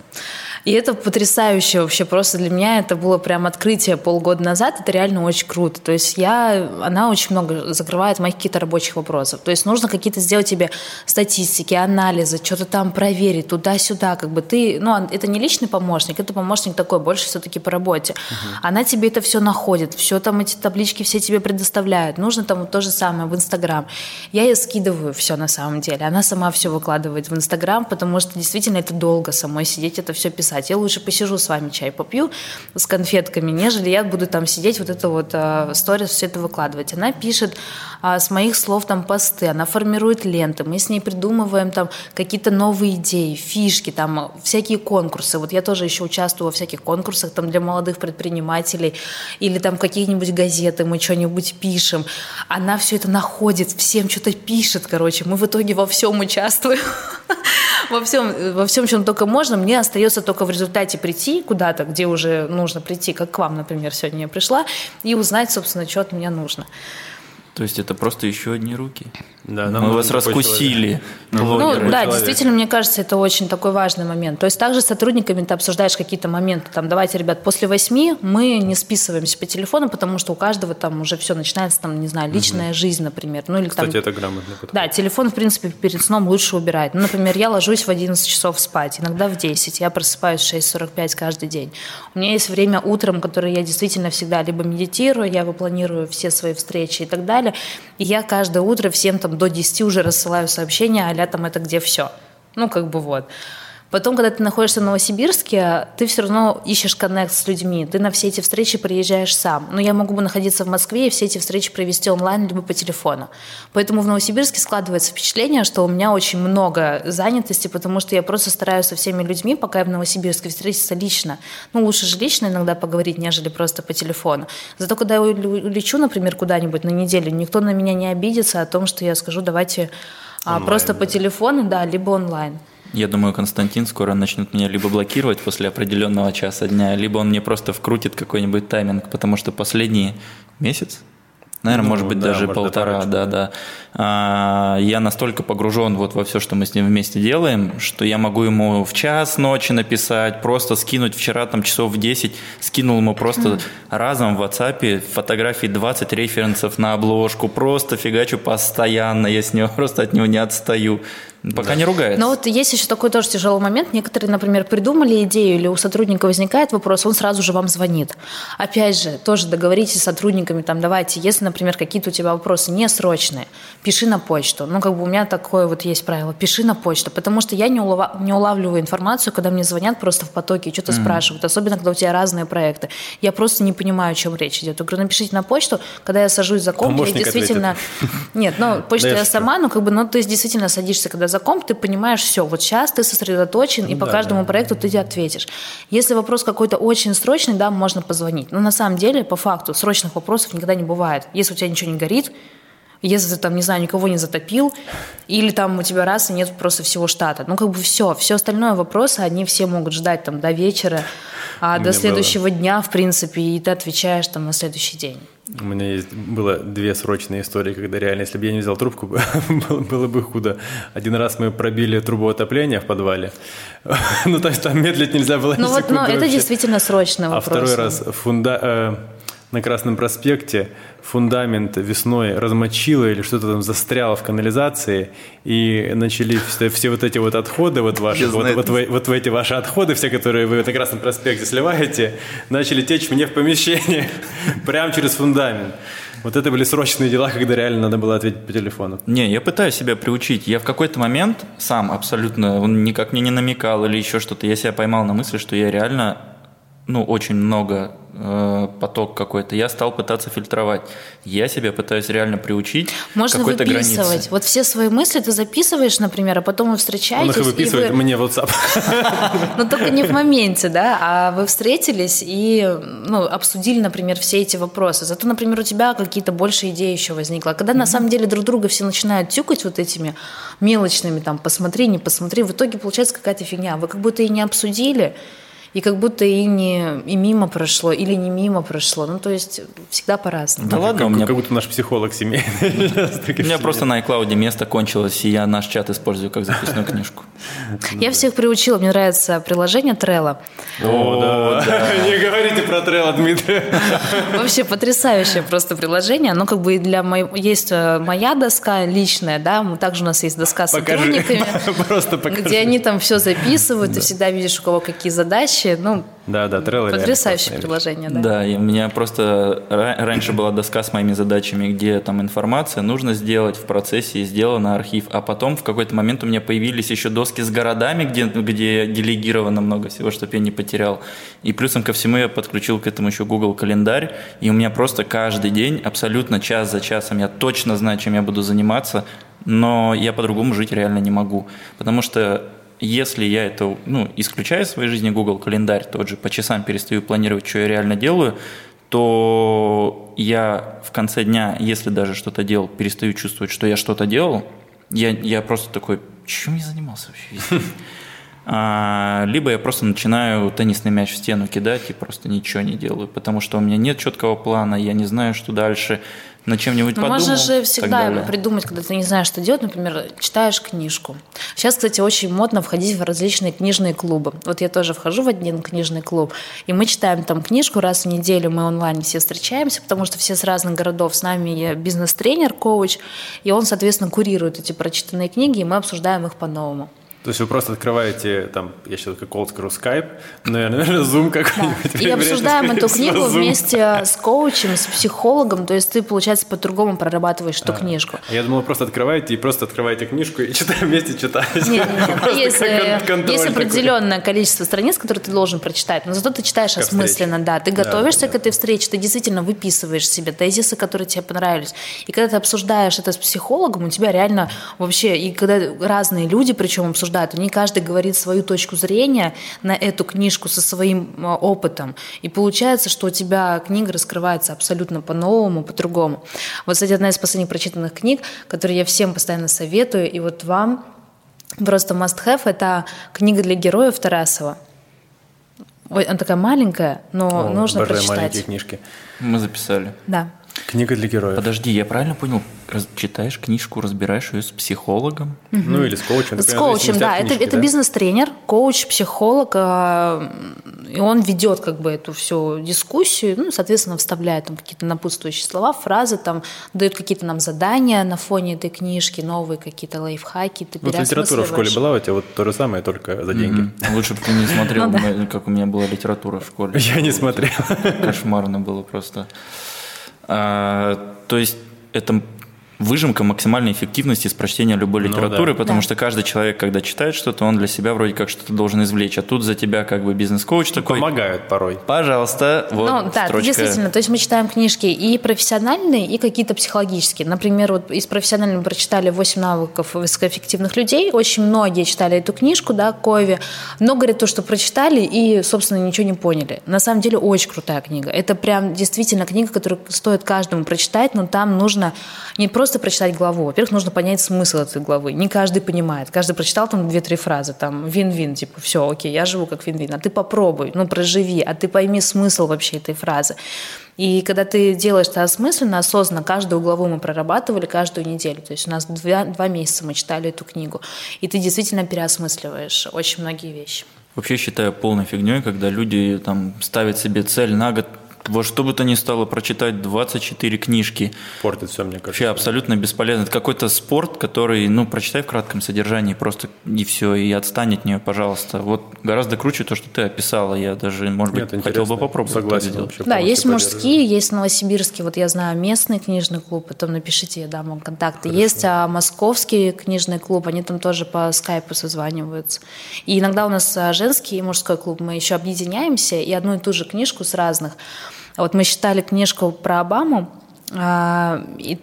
И это потрясающе вообще. Просто для меня это было прям открытие полгода назад. Это реально очень круто. То есть я, она очень много закрывает моих каких-то рабочих вопросов. То есть нужно какие-то сделать тебе статистики, анализы, что-то там проверить туда-сюда. Как бы ты, ну, это не личный помощник, это помощник такой, больше все-таки по работе. Угу. Она тебе это все находит, все там эти таблички все тебе предоставляет. Нужно там то же самое в Инстаграм. Я ей скидываю все на самом деле. Она сама все выкладывает в Инстаграм, потому что действительно это долго самой сидеть, это все писать писать. Я лучше посижу с вами чай попью с конфетками, нежели я буду там сидеть вот это вот э, сторис все это выкладывать. Она пишет а, с моих слов там посты, она формирует ленты, мы с ней придумываем там какие-то новые идеи, фишки, там всякие конкурсы. Вот я тоже еще участвую во всяких конкурсах там для молодых предпринимателей или там какие-нибудь газеты, мы что-нибудь пишем. Она все это находит, всем что-то пишет, короче. Мы в итоге во всем участвуем. (laughs) во всем, во всем, чем только можно. Мне остается только в результате прийти куда-то, где уже нужно прийти, как к вам, например, сегодня я пришла, и узнать, собственно, что от меня нужно. То есть это просто еще одни руки. Да, нам Мы вас раскусили. (laughs) Ну, да, человек. действительно, мне кажется, это очень такой важный момент. То есть также с сотрудниками ты обсуждаешь какие-то моменты. Там, давайте, ребят, после восьми мы не списываемся по телефону, потому что у каждого там уже все начинается, там, не знаю, личная угу. жизнь, например. Ну, или, Кстати, там, это грамотно. Да, телефон, в принципе, перед сном лучше убирать. Ну, например, я ложусь в 11 часов спать, иногда в 10. Я просыпаюсь в 6.45 каждый день. У меня есть время утром, которое я действительно всегда либо медитирую, я выпланирую все свои встречи и так далее. И я каждое утро всем там до 10 уже рассылаю сообщения, а там это где все. Ну, как бы вот. Потом, когда ты находишься в Новосибирске, ты все равно ищешь коннект с людьми. Ты на все эти встречи приезжаешь сам. Но я могу бы находиться в Москве и все эти встречи провести онлайн либо по телефону. Поэтому в Новосибирске складывается впечатление, что у меня очень много занятости, потому что я просто стараюсь со всеми людьми, пока я в Новосибирске, встретиться лично. Ну, лучше же лично иногда поговорить, нежели просто по телефону. Зато когда я улечу, например, куда-нибудь на неделю, никто на меня не обидится о том, что я скажу, давайте а, онлайн, просто да. по телефону, да, либо онлайн. Я думаю, Константин скоро начнет меня либо блокировать после определенного часа дня, либо он мне просто вкрутит какой-нибудь тайминг, потому что последний месяц, Наверное, ну, может быть, да, даже может полтора, да, да. А, я настолько погружен вот во все, что мы с ним вместе делаем, что я могу ему в час ночи написать, просто скинуть вчера там часов в 10, скинул ему просто разом в WhatsApp фотографии 20 референсов на обложку, просто фигачу постоянно, я с него (laughs) просто от него не отстаю. Пока да. не ругается. Но вот есть еще такой тоже тяжелый момент. Некоторые, например, придумали идею, или у сотрудника возникает вопрос, он сразу же вам звонит. Опять же, тоже договоритесь с сотрудниками, там, давайте, если, например, какие-то у тебя вопросы не срочные, пиши на почту. Ну, как бы у меня такое вот есть правило, пиши на почту, потому что я не, улова, не улавливаю информацию, когда мне звонят просто в потоке и что-то mm-hmm. спрашивают, особенно когда у тебя разные проекты. Я просто не понимаю, о чем речь идет. Я говорю, напишите на почту, когда я сажусь за комп, я действительно... (laughs) Нет, ну, почту я сама, ну, как бы, ну, ты действительно садишься, когда за комп, ты понимаешь все, вот сейчас ты сосредоточен, и по да, каждому да. проекту ты ответишь. Если вопрос какой-то очень срочный, да, можно позвонить. Но на самом деле, по факту, срочных вопросов никогда не бывает. Если у тебя ничего не горит, если ты там, не знаю, никого не затопил, или там у тебя раз и нет просто всего штата. Ну, как бы все. Все остальное вопросы, они все могут ждать там до вечера, а до следующего было. дня, в принципе, и ты отвечаешь там на следующий день. У меня есть было две срочные истории, когда реально, если бы я не взял трубку, (laughs) было, было бы худо. Один раз мы пробили трубу отопления в подвале. (laughs) ну, то есть там медлить нельзя было Ну, вот, но ну, это действительно вопрос. А второй раз фунда... На Красном проспекте фундамент весной размочило или что-то там застряло в канализации, и начали все, все вот эти вот отходы, вот ваши, вот, вот, вот, вот в эти ваши отходы, все, которые вы на Красном проспекте сливаете, начали течь мне в помещение, (laughs) прямо через фундамент. Вот это были срочные дела, когда реально надо было ответить по телефону. Не, я пытаюсь себя приучить. Я в какой-то момент сам абсолютно, он никак мне не намекал или еще что-то, я себя поймал на мысли, что я реально ну, очень много э, поток какой-то, я стал пытаться фильтровать. Я себя пытаюсь реально приучить Можно какой-то выписывать. границе. Вот все свои мысли ты записываешь, например, а потом вы встречаетесь. Он их и выписывает вы- мне в WhatsApp. (laughs) Но только не в моменте, да, а вы встретились и ну, обсудили, например, все эти вопросы. Зато, например, у тебя какие-то больше идеи еще возникло. Когда на самом деле друг друга все начинают тюкать вот этими мелочными, там, посмотри, не посмотри, в итоге получается какая-то фигня. Вы как будто и не обсудили, и как будто и не и мимо прошло, или не мимо прошло. Ну, то есть всегда по-разному. Да ладно, у Как меня, как будто наш психолог семейный. (laughs) у меня просто на iCloud место кончилось, и я наш чат использую как записную книжку. Я всех приучила, мне нравится приложение Trello. О, да. (laughs) Не говорите про Трелла, Дмитрий. (laughs) Вообще потрясающее просто приложение. Оно как бы для моей... Есть э, моя доска личная, да, мы- также у нас есть доска с сотрудниками, Просто покажи. где они там все записывают, ты всегда видишь, у кого какие задачи. Ну, Да, да, реально потрясающее приложение, да. Да, и у меня просто ра- раньше была доска с моими задачами, где там информация нужно сделать в процессе, и сделано архив. А потом в какой-то момент у меня появились еще доски с городами, где, где делегировано много всего, чтобы я не потерял. И плюсом ко всему я подключил к этому еще Google календарь, и у меня просто каждый день, абсолютно час за часом, я точно знаю, чем я буду заниматься, но я по-другому жить реально не могу. Потому что если я это ну, исключаю из своей жизни Google календарь, тот же по часам перестаю планировать, что я реально делаю, то я в конце дня, если даже что-то делал, перестаю чувствовать, что я что-то делал. Я, я просто такой, чем я занимался вообще весь (laughs) день?» А, либо я просто начинаю теннисный мяч в стену кидать и просто ничего не делаю, потому что у меня нет четкого плана, я не знаю, что дальше, над чем-нибудь Но подумал. можно же всегда придумать, когда ты не знаешь, что делать, например, читаешь книжку. Сейчас, кстати, очень модно входить в различные книжные клубы. Вот я тоже вхожу в один книжный клуб, и мы читаем там книжку раз в неделю, мы онлайн все встречаемся, потому что все с разных городов, с нами бизнес-тренер, коуч, и он, соответственно, курирует эти прочитанные книги, и мы обсуждаем их по-новому. То есть вы просто открываете, там, я сейчас как old скажу, Skype, наверное, Zoom какой-нибудь. И обсуждаем эту книгу Zoom. вместе с коучем, с психологом, то есть ты, получается, по-другому прорабатываешь эту книжку. А Я думал, просто открываете и просто открываете книжку и (laughs) читаем вместе читаете. Нет, нет, (laughs) Есть, э, есть определенное количество страниц, которые ты должен прочитать, но зато ты читаешь Ко осмысленно, да. Ты Да, готовишься да, к этой встрече, ты действительно выписываешь себе тезисы, которые тебе понравились. И когда ты обсуждаешь это с психологом, у тебя реально вообще, и когда разные люди, причем обсуждают, они каждый говорит свою точку зрения на эту книжку со своим э, опытом. И получается, что у тебя книга раскрывается абсолютно по-новому, по-другому. Вот, кстати, одна из последних прочитанных книг, которую я всем постоянно советую, и вот вам Просто must-have – это книга для героев Тарасова. Ой, она такая маленькая, но О, нужно прочитать. маленькие книжки. Мы записали. Да. Книга для героев. Подожди, я правильно понял? Раз- читаешь книжку, разбираешь ее с психологом? Ну или с коучем. С например, в коучем, да. Это, книжки, это да? бизнес-тренер, коуч, психолог, а, и он ведет как бы эту всю дискуссию, ну, соответственно, вставляет там какие-то напутствующие слова, фразы, там дает какие-то нам задания на фоне этой книжки, новые какие-то лайфхаки, ты Вот литература в школе была у тебя вот то же самое, только за деньги. Мгм. Лучше бы ты не смотрел, (laughs) Ну как у меня была литература в школе. Я не смотрел. Кошмарно было просто. А, то есть это выжимка максимальной эффективности из прочтения любой Ну литературы, да. потому Да. что каждый человек, когда читает что-то, он для себя вроде как что-то должен извлечь, а тут за тебя как бы бизнес-коуч такой, Помогают порой. пожалуйста, вот ну, да, строчка. действительно. То есть мы читаем книжки и профессиональные, и какие-то психологические. Например, вот из профессиональных мы прочитали 8 навыков высокоэффективных людей. Очень многие читали эту книжку, да, Кови, но говорят то, что прочитали и, собственно, ничего не поняли. На самом деле очень крутая книга. Это прям действительно книга, которую стоит каждому прочитать, но там нужно не просто прочитать главу. Во-первых, нужно понять смысл этой главы. Не каждый понимает. Каждый прочитал там две-три фразы, там, вин-вин, типа, все, окей, я живу как вин-вин. А ты попробуй, ну, проживи, а ты пойми смысл вообще этой фразы. И когда ты делаешь это осмысленно, осознанно, каждую главу мы прорабатывали каждую неделю. То есть у нас два, два месяца мы читали эту книгу. И ты действительно переосмысливаешь очень многие вещи. Вообще считаю полной фигней, когда люди там ставят себе цель на год Во что бы то ни стало прочитать 24 книжки. Портит все, мне кажется. Вообще абсолютно бесполезно. Это какой-то спорт, который, ну, прочитай в кратком содержании просто и все, и отстань от нее, пожалуйста. Вот гораздо круче то, что ты описала. Я даже, может быть, Нет, хотел бы попробовать Согласен, вообще, Да, есть мужские, есть новосибирские. Вот я знаю местный книжный клуб, потом напишите, я дам вам контакты. Хорошо. Есть а, московский книжный клуб, они там тоже по скайпу созваниваются. И иногда у нас а, женский и мужской клуб, мы еще объединяемся, и одну и ту же книжку с разных вот мы читали книжку про Обаму, а, и,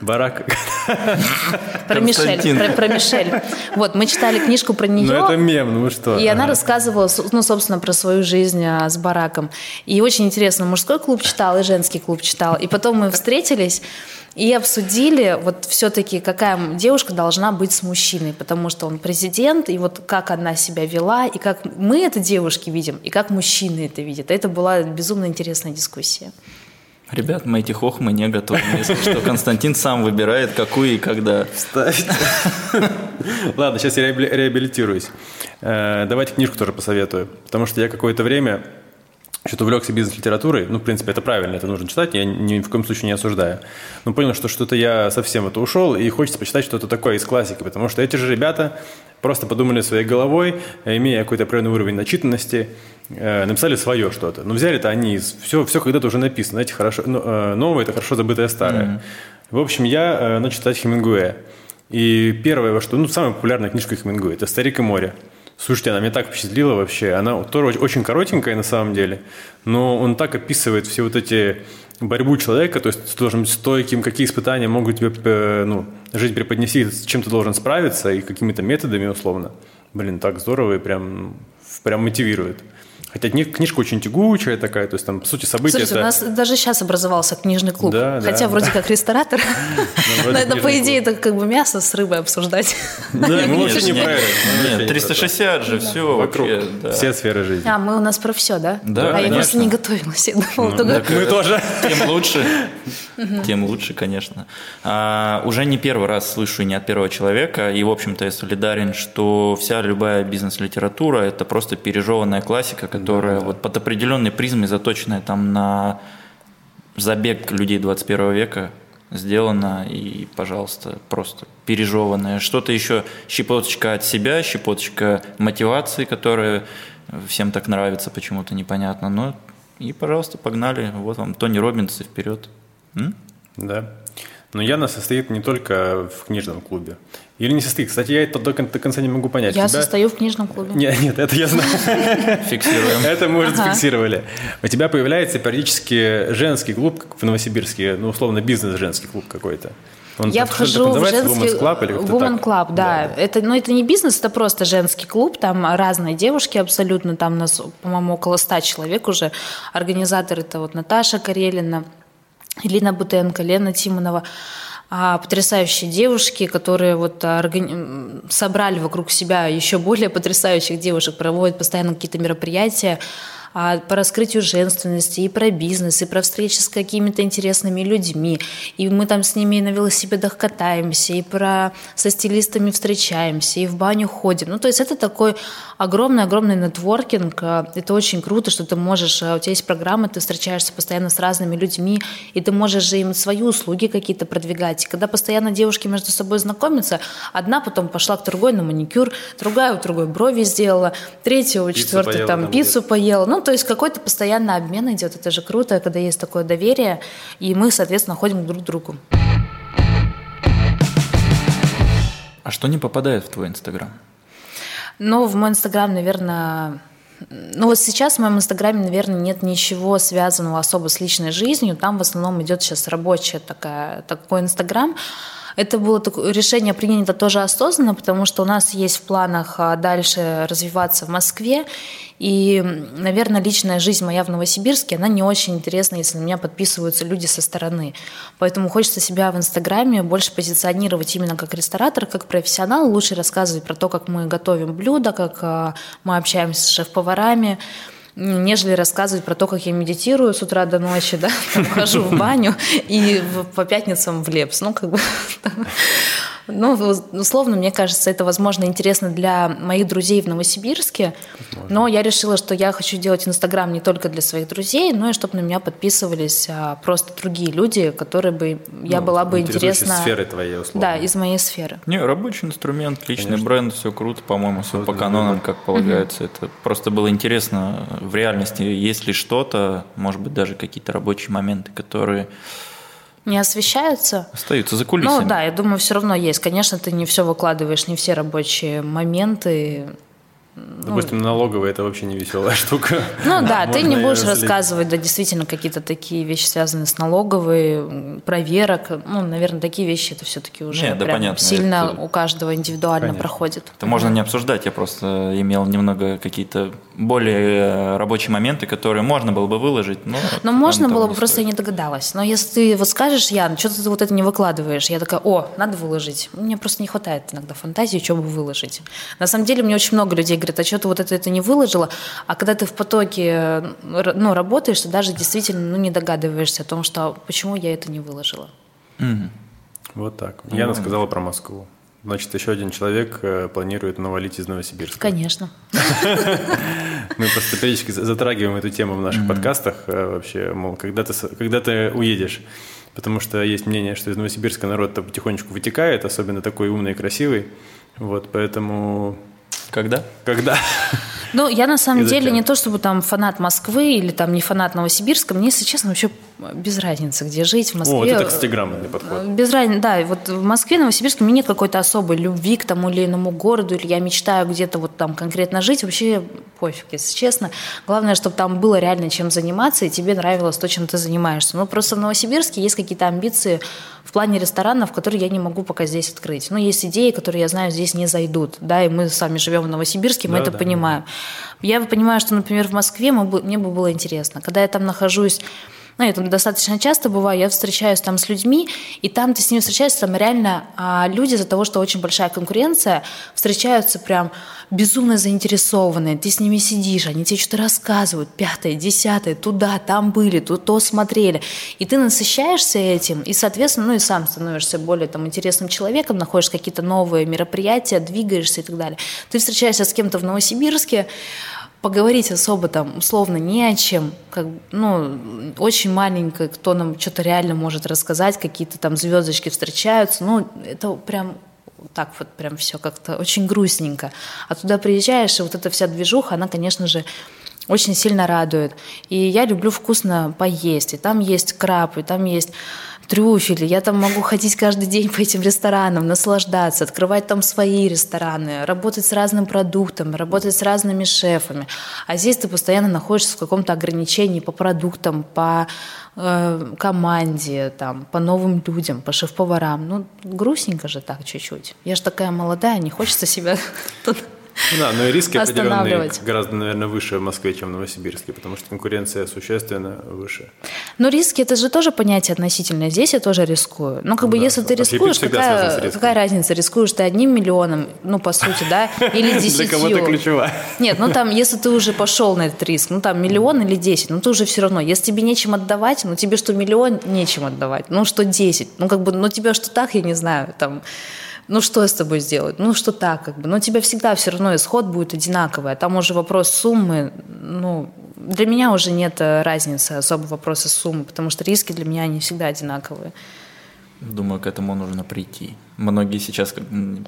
Барак. (laughs) Про Мишель, про, про Мишель. Вот, мы читали книжку про нее. Ну, это мем, ну что. И ага. она рассказывала, ну, собственно, про свою жизнь а, с Бараком. И очень интересно, мужской клуб читал и женский клуб читал. И потом мы встретились, и обсудили вот все-таки, какая девушка должна быть с мужчиной, потому что он президент, и вот как она себя вела, и как мы это девушки видим, и как мужчины это видят. Это была безумно интересная дискуссия. Ребят, мы эти хохмы не готовы. Если что, Константин сам выбирает, какую и когда. Вставить. (laughs) Ладно, сейчас я реабилитируюсь. Э, давайте книжку тоже посоветую. Потому что я какое-то время что-то увлекся бизнес-литературой, ну, в принципе, это правильно, это нужно читать, я ни в коем случае не осуждаю. Но понял, что что-то я совсем это ушел, и хочется почитать что-то такое из классики, потому что эти же ребята просто подумали своей головой, имея какой-то определенный уровень начитанности, э, написали свое что-то. Но взяли-то они из... Все, все когда-то уже написано, знаете, хорошо, ну, э, новое – это хорошо забытое старое. Mm-hmm. В общем, я э, начал читать Хемингуэя. И первое, что... Ну, самая популярная книжка Хемингуэя – это «Старик и море». Слушайте, она меня так впечатлила вообще. Она тоже очень коротенькая на самом деле, но он так описывает все вот эти борьбу человека, то есть ты должен быть стойким, какие испытания могут тебе э, ну, жизнь преподнести, с чем ты должен справиться и какими-то методами условно. Блин, так здорово и прям, прям мотивирует. Хотя книжка очень тягучая такая, то есть там, по сути, события... Слушайте, это... у нас даже сейчас образовался книжный клуб. Да, Хотя да, вроде да. как ресторатор. (laughs) Но это, по идее, это как бы мясо с рыбой обсуждать. Да, мы вообще не про это. Нет, 360 же, все вокруг. Все сферы жизни. А, мы у нас про все, да? Да, А я просто не готовилась. Ну, мы тоже. Тем лучше. Тем лучше, конечно. А, уже не первый раз слышу не от первого человека, и, в общем-то, я солидарен, что вся любая бизнес-литература – это просто пережеванная классика, которая да, вот под определенной призмой, заточенная там на забег людей 21 века, сделана и, пожалуйста, просто пережеванная. Что-то еще, щепоточка от себя, щепоточка мотивации, которая всем так нравится, почему-то непонятно. Но и, пожалуйста, погнали. Вот вам Тони Робинс и вперед. М? Да. Но Яна состоит не только в книжном клубе. Или не состоит? Кстати, я это до, до конца не могу понять. Я тебя... состою в книжном клубе. Нет, нет, это я знаю. (laughs) Фиксируем. Это мы уже зафиксировали. У тебя появляется периодически женский клуб в Новосибирске, ну, условно, бизнес-женский клуб какой-то. Он я вхожу в женский Women's Club, или Woman Club, да. да. Это, ну, это не бизнес, это просто женский клуб. Там разные девушки абсолютно. Там у нас, по-моему, около ста человек уже. Организатор это вот Наташа Карелина, Елена Бутенко, Лена Тимонова. А, потрясающие девушки, которые вот органи... собрали вокруг себя еще более потрясающих девушек, проводят постоянно какие-то мероприятия, а, по раскрытию женственности, и про бизнес, и про встречи с какими-то интересными людьми. И мы там с ними на велосипедах катаемся, и про со стилистами встречаемся, и в баню ходим. Ну, то есть это такой огромный-огромный нетворкинг. Это очень круто, что ты можешь, у тебя есть программа, ты встречаешься постоянно с разными людьми, и ты можешь же им свои услуги какие-то продвигать. И когда постоянно девушки между собой знакомятся, одна потом пошла к другой на маникюр, другая у другой брови сделала, третья у четвертой там пиццу поела. Ну, то есть какой-то постоянный обмен идет. Это же круто, когда есть такое доверие, и мы, соответственно, ходим друг к другу. А что не попадает в твой Инстаграм? Ну, в мой Инстаграм, наверное, ну вот сейчас в моем инстаграме, наверное, нет ничего связанного особо с личной жизнью. Там в основном идет сейчас рабочая такая, такой инстаграм. Это было такое решение принято тоже осознанно, потому что у нас есть в планах а, дальше развиваться в Москве. И, наверное, личная жизнь моя в Новосибирске, она не очень интересна, если на меня подписываются люди со стороны. Поэтому хочется себя в Инстаграме больше позиционировать именно как ресторатор, как профессионал, лучше рассказывать про то, как мы готовим блюда, как а, мы общаемся с шеф-поварами, нежели рассказывать про то, как я медитирую с утра до ночи, да, там, хожу в баню и по пятницам в Лепс. Ну, как бы (laughs) Ну, условно, мне кажется, это, возможно, интересно для моих друзей в Новосибирске, возможно. но я решила, что я хочу делать Инстаграм не только для своих друзей, но и чтобы на меня подписывались а, просто другие люди, которые бы, я ну, была бы интересна... сферы твоей, условно. Да, из моей сферы. Не, рабочий инструмент, личный Конечно. бренд, все круто, по-моему, все по канонам, как полагается. Угу. Это просто было интересно в реальности, есть ли что-то, может быть, даже какие-то рабочие моменты, которые не освещаются. Остаются за кулисами. Ну да, я думаю, все равно есть. Конечно, ты не все выкладываешь, не все рабочие моменты. Допустим, ну, налоговая это вообще не веселая (laughs) штука. Ну да, ты не будешь рассказывать, да, действительно, какие-то такие вещи, связанные с налоговой, проверок. Ну, наверное, такие вещи это все-таки уже Нет, да, прям понятно, сильно это... у каждого индивидуально Конечно. проходит. Это можно не обсуждать, я просто имел немного какие-то более рабочие моменты, которые можно было бы выложить, но... Но можно было бы, просто я не догадалась. Но если ты вот скажешь, Ян, что ты вот это не выкладываешь, я такая, о, надо выложить. Мне просто не хватает иногда фантазии, что бы выложить. На самом деле, мне очень много людей говорят, а что ты вот это, это не выложила? А когда ты в потоке ну, работаешь, ты даже действительно ну, не догадываешься о том, что почему я это не выложила. Угу. Вот так. Яна ну, сказала про Москву. Значит, еще один человек э, планирует навалить из Новосибирска. Конечно. (laughs) Мы просто периодически затрагиваем эту тему в наших подкастах. Э, вообще, мол, когда ты, когда ты уедешь. Потому что есть мнение, что из Новосибирска народ потихонечку вытекает, особенно такой умный и красивый. Вот, поэтому когда? Когда? Ну, я на самом деле не то чтобы там фанат Москвы или там не фанат Новосибирска, мне, если честно, вообще без разницы, где жить в Москве. О, вот это, кстати, грамотный подход. Без разницы, да. Вот в Москве, Новосибирске мне нет какой-то особой любви к тому или иному городу, или я мечтаю где-то вот там конкретно жить. Вообще пофиг, если честно. Главное, чтобы там было реально чем заниматься, и тебе нравилось то, чем ты занимаешься. Ну, просто в Новосибирске есть какие-то амбиции в плане ресторанов, которые я не могу пока здесь открыть. Ну, есть идеи, которые, я знаю, здесь не зайдут, да, и мы сами живем в Новосибирске, мы да, это да, понимаем. Да. Я понимаю, что, например, в Москве мне бы было интересно, когда я там нахожусь ну, я там достаточно часто бываю, я встречаюсь там с людьми, и там ты с ними встречаешься, там реально а, люди из-за того, что очень большая конкуренция, встречаются прям безумно заинтересованные, ты с ними сидишь, они тебе что-то рассказывают, пятое, десятое, туда, там были, тут то смотрели, и ты насыщаешься этим, и, соответственно, ну и сам становишься более там интересным человеком, находишь какие-то новые мероприятия, двигаешься и так далее. Ты встречаешься с кем-то в Новосибирске, поговорить особо там условно не о чем, как, ну, очень маленькое, кто нам что-то реально может рассказать, какие-то там звездочки встречаются, ну, это прям так вот прям все как-то очень грустненько. А туда приезжаешь, и вот эта вся движуха, она, конечно же, очень сильно радует. И я люблю вкусно поесть. И там есть краб, и там есть трюфели. Я там могу ходить каждый день по этим ресторанам, наслаждаться, открывать там свои рестораны, работать с разным продуктом, работать с разными шефами. А здесь ты постоянно находишься в каком-то ограничении по продуктам, по э, команде, там, по новым людям, по шеф-поварам. Ну, грустненько же так чуть-чуть. Я же такая молодая, не хочется себя (laughs) да, но и риски определенные гораздо, наверное, выше в Москве, чем в Новосибирске, потому что конкуренция существенно выше. Но риски – это же тоже понятие относительное. Здесь я тоже рискую. Ну, как бы, да, если ты рискуешь, какая, какая разница, рискуешь ты одним миллионом, ну, по сути, да, или десятью. (laughs) Для кого-то ключевая. Нет, ну, там, если ты уже пошел на этот риск, ну, там, миллион или десять, ну, ты уже все равно. Если тебе нечем отдавать, ну, тебе что миллион, нечем отдавать. Ну, что десять. Ну, как бы, ну, тебе что так, я не знаю, там, ну что с тобой сделать? Ну что так, как бы. Но у тебя всегда все равно исход будет одинаковый. А там уже вопрос суммы, ну, для меня уже нет э, разницы особо вопроса суммы, потому что риски для меня не всегда одинаковые. Думаю, к этому нужно прийти. Многие сейчас,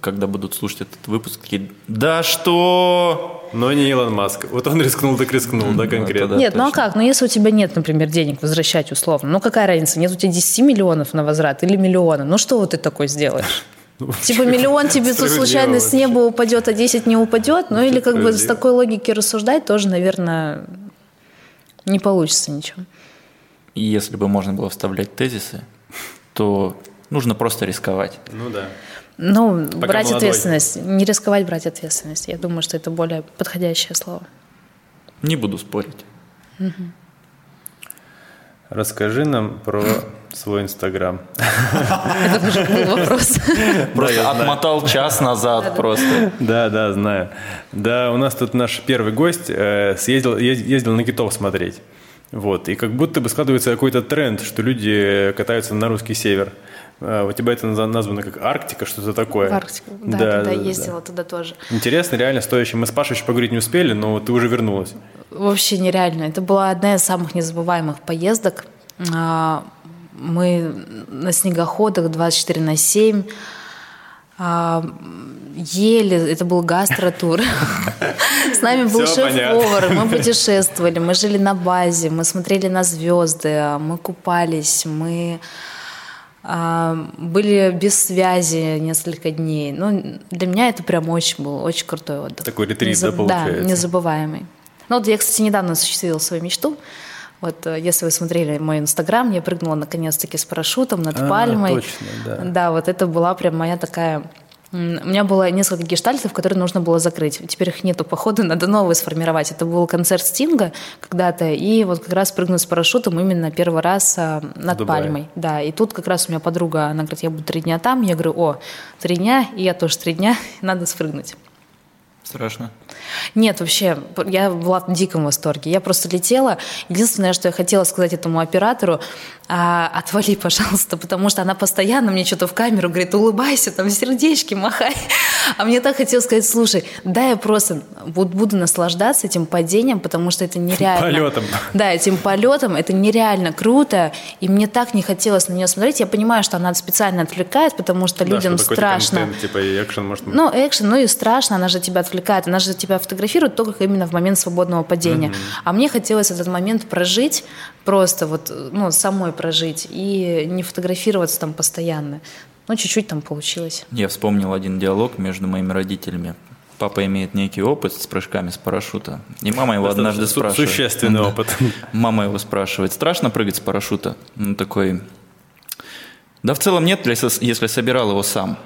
когда будут слушать этот выпуск, такие, да что? Но не Илон Маск. Вот он рискнул, так рискнул, да, конкретно. Нет, ну а как? Ну если у тебя нет, например, денег возвращать условно, ну какая разница, нет у тебя 10 миллионов на возврат или миллиона, ну что вот ты такой сделаешь? (laughs) Ну, (laughs) типа миллион тебе тут случайно с неба упадет, а 10 не упадет. Ну или как бы с такой логики рассуждать тоже, наверное, не получится ничего. Если бы можно было вставлять тезисы, то нужно просто рисковать. Ну да. Ну, Пока брать молодой. ответственность. Не рисковать, брать ответственность. Я думаю, что это более подходящее слово. Не буду спорить. Угу. Расскажи нам про свой Инстаграм. Это уже был вопрос. (laughs) Просто отмотал час назад просто. Да, да, знаю. Да, у нас тут наш первый гость э, съездил, ездил на китов смотреть. Вот, и как будто бы складывается какой-то тренд, что люди катаются на русский север. А, у тебя это названо как Арктика, что-то такое. Арктика, да, да, тогда да, ездила да. туда тоже. Интересно, реально стоящий. Мы с Пашей еще поговорить не успели, но ты уже вернулась. Вообще нереально. Это была одна из самых незабываемых поездок. Мы на снегоходах 24 на 7 а, ели, это был гастротур. (laughs) С нами был шеф-повар, мы путешествовали, мы жили на базе, мы смотрели на звезды, мы купались, мы а, были без связи несколько дней. Ну, для меня это прям очень был очень крутой отдых. Такой ретрит, Незаб... да, получается? Да, незабываемый. Ну, вот я, кстати, недавно осуществила свою мечту. Вот э, если вы смотрели мой инстаграм, я прыгнула наконец-таки с парашютом над а, пальмой. Точно, да. Да, вот это была прям моя такая у меня было несколько гештальтов, которые нужно было закрыть. Теперь их нету, походу, надо новые сформировать. Это был концерт Стинга когда-то, и вот как раз прыгнуть с парашютом именно первый раз а, над Дубае. Пальмой. Да, и тут как раз у меня подруга, она говорит, я буду три дня там. Я говорю, о, три дня, и я тоже три дня, (laughs) надо спрыгнуть. Страшно? Нет, вообще, я была в диком восторге. Я просто летела. Единственное, что я хотела сказать этому оператору, а, отвали, пожалуйста, потому что она постоянно мне что-то в камеру говорит, улыбайся, там сердечки махай. А мне так хотелось сказать, слушай, да, я просто буду, буду наслаждаться этим падением, потому что это нереально. Полетом. Да, этим полетом, это нереально круто, и мне так не хотелось на нее смотреть. Я понимаю, что она специально отвлекает, потому что да, людям страшно. Контент, типа и экшен, может... Ну, экшен, ну и страшно, она же тебя отвлекает, она же тебя фотографирует только именно в момент свободного падения. Угу. А мне хотелось этот момент прожить, просто вот, ну, самой прожить и не фотографироваться там постоянно. Ну, чуть-чуть там получилось. Я вспомнил один диалог между моими родителями. Папа имеет некий опыт с прыжками с парашюта. И мама его однажды спрашивает. Существенный опыт. (laughs) Мама его спрашивает, страшно прыгать с парашюта? Ну, такой, да в целом нет, если собирал его сам.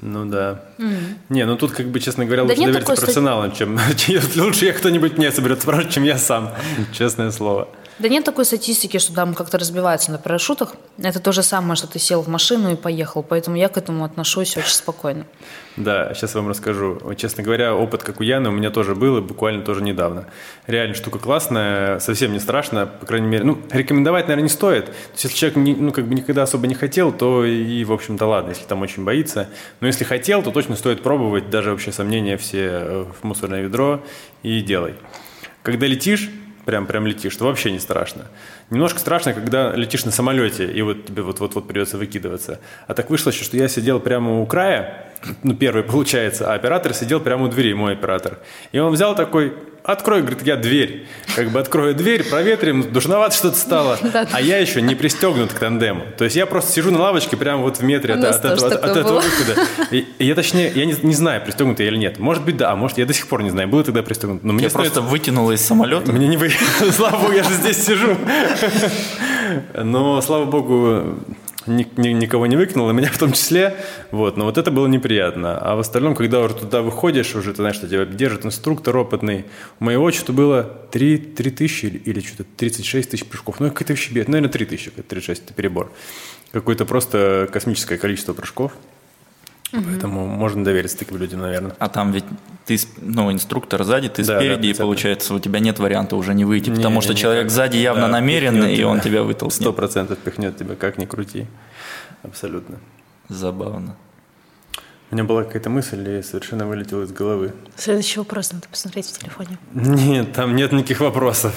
Ну да. Mm. Не, ну тут как бы, честно говоря, лучше да довериться профессионалам, чем (laughs) лучше я кто-нибудь мне соберет спрашивать, чем я сам, (laughs) честное слово. Да нет такой статистики, что там как-то разбиваются на парашютах. Это то же самое, что ты сел в машину и поехал. Поэтому я к этому отношусь очень спокойно. Да, сейчас вам расскажу. Честно говоря, опыт, как у Яны, у меня тоже был, и буквально тоже недавно. Реально штука классная, совсем не страшно, по крайней мере. Ну, рекомендовать, наверное, не стоит. То есть, если человек не, ну, как бы никогда особо не хотел, то и, в общем-то, ладно, если там очень боится. Но если хотел, то точно стоит пробовать, даже вообще сомнения все э, в мусорное ведро и делай. Когда летишь, прям, прям летишь, то вообще не страшно. Немножко страшно, когда летишь на самолете, и вот тебе вот-вот-вот придется выкидываться. А так вышло еще, что я сидел прямо у края, (clears throat) ну, первый получается, а оператор сидел прямо у двери, мой оператор. И он взял такой, открой, говорит, я дверь. Как бы открою дверь, проветрим, душновато что-то стало. (laughs) А я еще не пристегнут к тандему. То есть я просто сижу на лавочке прямо вот в метре от, от, от, от этого выхода. И, и я точнее, я не, не знаю, пристегнут я или нет. Может быть, да, а может, я до сих пор не знаю, было тогда пристегнут. Но мне просто вытянуло из самолета? Мне не вы... (laughs) Слава богу, я же здесь сижу. (laughs) Но, слава богу, никого не выкинул, и меня в том числе. Вот, но вот это было неприятно. А в остальном, когда уже туда выходишь, уже ты знаешь, что тебя держит инструктор опытный. У моего отчета было 3, 3 тысячи или, или что-то 36 тысяч прыжков. Ну, какая-то вообще бед. Наверное, 3 тысячи, 36 – это перебор. Какое-то просто космическое количество прыжков. Угу. Поэтому можно довериться таким людям, наверное. А там ведь ты, ну, инструктор сзади, ты да, спереди, да, и получается, у тебя нет варианта уже не выйти, не, потому не, что не, человек не, сзади явно да, намерен, и он тебя вытолкнет. Сто процентов пихнет тебя, как ни крути. Абсолютно. Забавно. У меня была какая-то мысль, и совершенно вылетела из головы. Следующий вопрос надо посмотреть в телефоне. Нет, там нет никаких вопросов.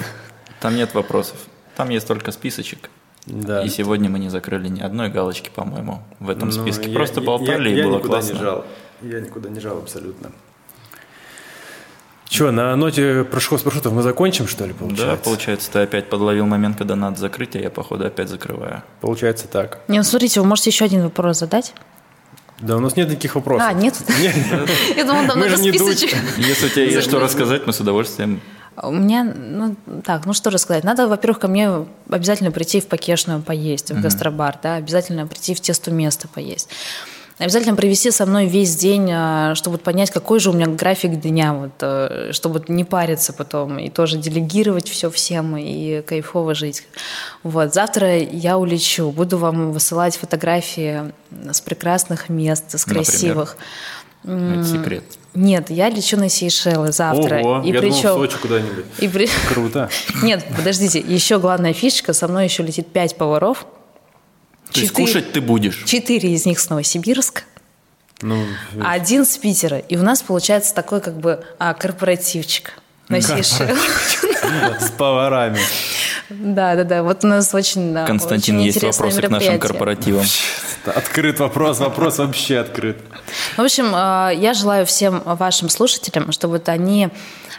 Там нет вопросов. Там есть только списочек. Да. И сегодня мы не закрыли ни одной галочки, по-моему, в этом ну, списке. Я, Просто болтали, я, я, и было классно. Не жал. Я никуда не жал абсолютно. Че, на ноте прыжков с парашютов мы закончим, что ли, получается? Да, получается, ты опять подловил момент, когда надо закрыть, а я, походу, опять закрываю. Получается так. Не, ну смотрите, вы можете еще один вопрос задать? Да, у нас нет никаких вопросов. А, нет? (laughs) Я думал, там надо списочек. Если у тебя есть что рассказать, мы с удовольствием у меня, ну, так, ну что рассказать. Надо, во-первых, ко мне обязательно прийти в Покешную поесть, в гастробар, да, обязательно прийти в тесту место поесть. Обязательно провести со мной весь день, а, чтобы понять, какой же у меня график дня, вот, э, чтобы не париться потом и тоже делегировать все всем и кайфово жить. Вот. Завтра я улечу, буду вам высылать фотографии с прекрасных мест, с красивых. Например? Это секрет. Нет, я лечу на Сейшелы завтра. Ого, и я причем... думал, в Сочи куда-нибудь. И при... (laughs) Круто. Нет, подождите, еще главная фишечка, со мной еще летит пять поваров, То есть кушать ты будешь? Четыре из них с Новосибирска. Ну, а один с Питера. И у нас получается такой как бы а, корпоративчик на Сейшелах. (laughs) С поварами. Да, да, да. Вот у нас очень Константин, очень есть вопросы к нашим корпоративам. Открыт вопрос, вопрос вообще открыт. В общем, а, я желаю всем вашим слушателям, чтобы вот они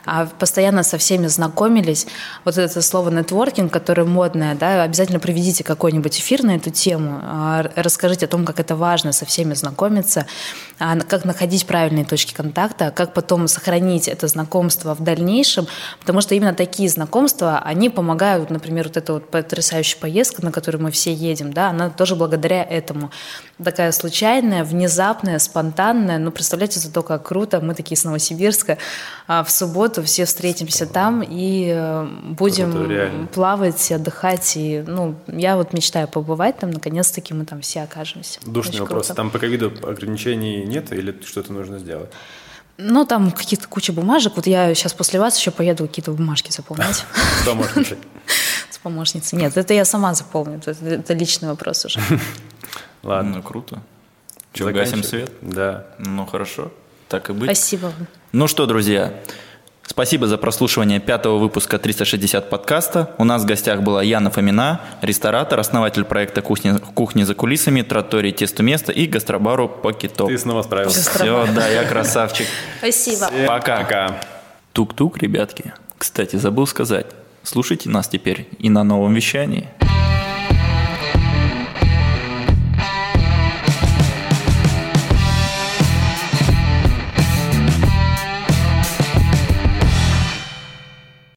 а постоянно со всеми знакомились. Вот это слово нетворкинг, которое модное, да, обязательно проведите какой-нибудь эфир на эту тему, а, расскажите о том, как это важно со всеми знакомиться, как находить правильные точки контакта, как потом сохранить это знакомство в дальнейшем, потому что именно такие знакомства, они помогают, например, вот эта вот потрясающая поездка, на которую мы все едем, да, она тоже благодаря этому. Такая случайная, внезапная, спонтанная, ну, представляете, зато как круто, мы такие с Новосибирска, в субботу субботу все встретимся там и э, будем плавать, отдыхать. И, ну, я вот мечтаю побывать там, наконец-таки мы там все окажемся. Душный Очень вопрос. Круто. Там по ковиду ограничений нет или что-то нужно сделать? Ну, там какие-то куча бумажек. Вот я сейчас после вас еще поеду какие-то бумажки заполнять. (laughs) С помощницей? (laughs) С помощницей. Нет, это я сама заполню. Это личный вопрос уже. (laughs) Ладно. Ну, круто. Че, гасим свет? Да. Ну, хорошо. Так и быть. Спасибо. Ну что, друзья, Спасибо за прослушивание пятого выпуска 360 подкаста. У нас в гостях была Яна Фомина, ресторатор, основатель проекта «Кухни, кухни за кулисами», «Тротории Тесту место» и гастробару «Покитоп». Ты снова справился. Все, да, я красавчик. (laughs) Спасибо. Пока. Пока. Тук-тук, ребятки. Кстати, забыл сказать. Слушайте нас теперь и на новом вещании.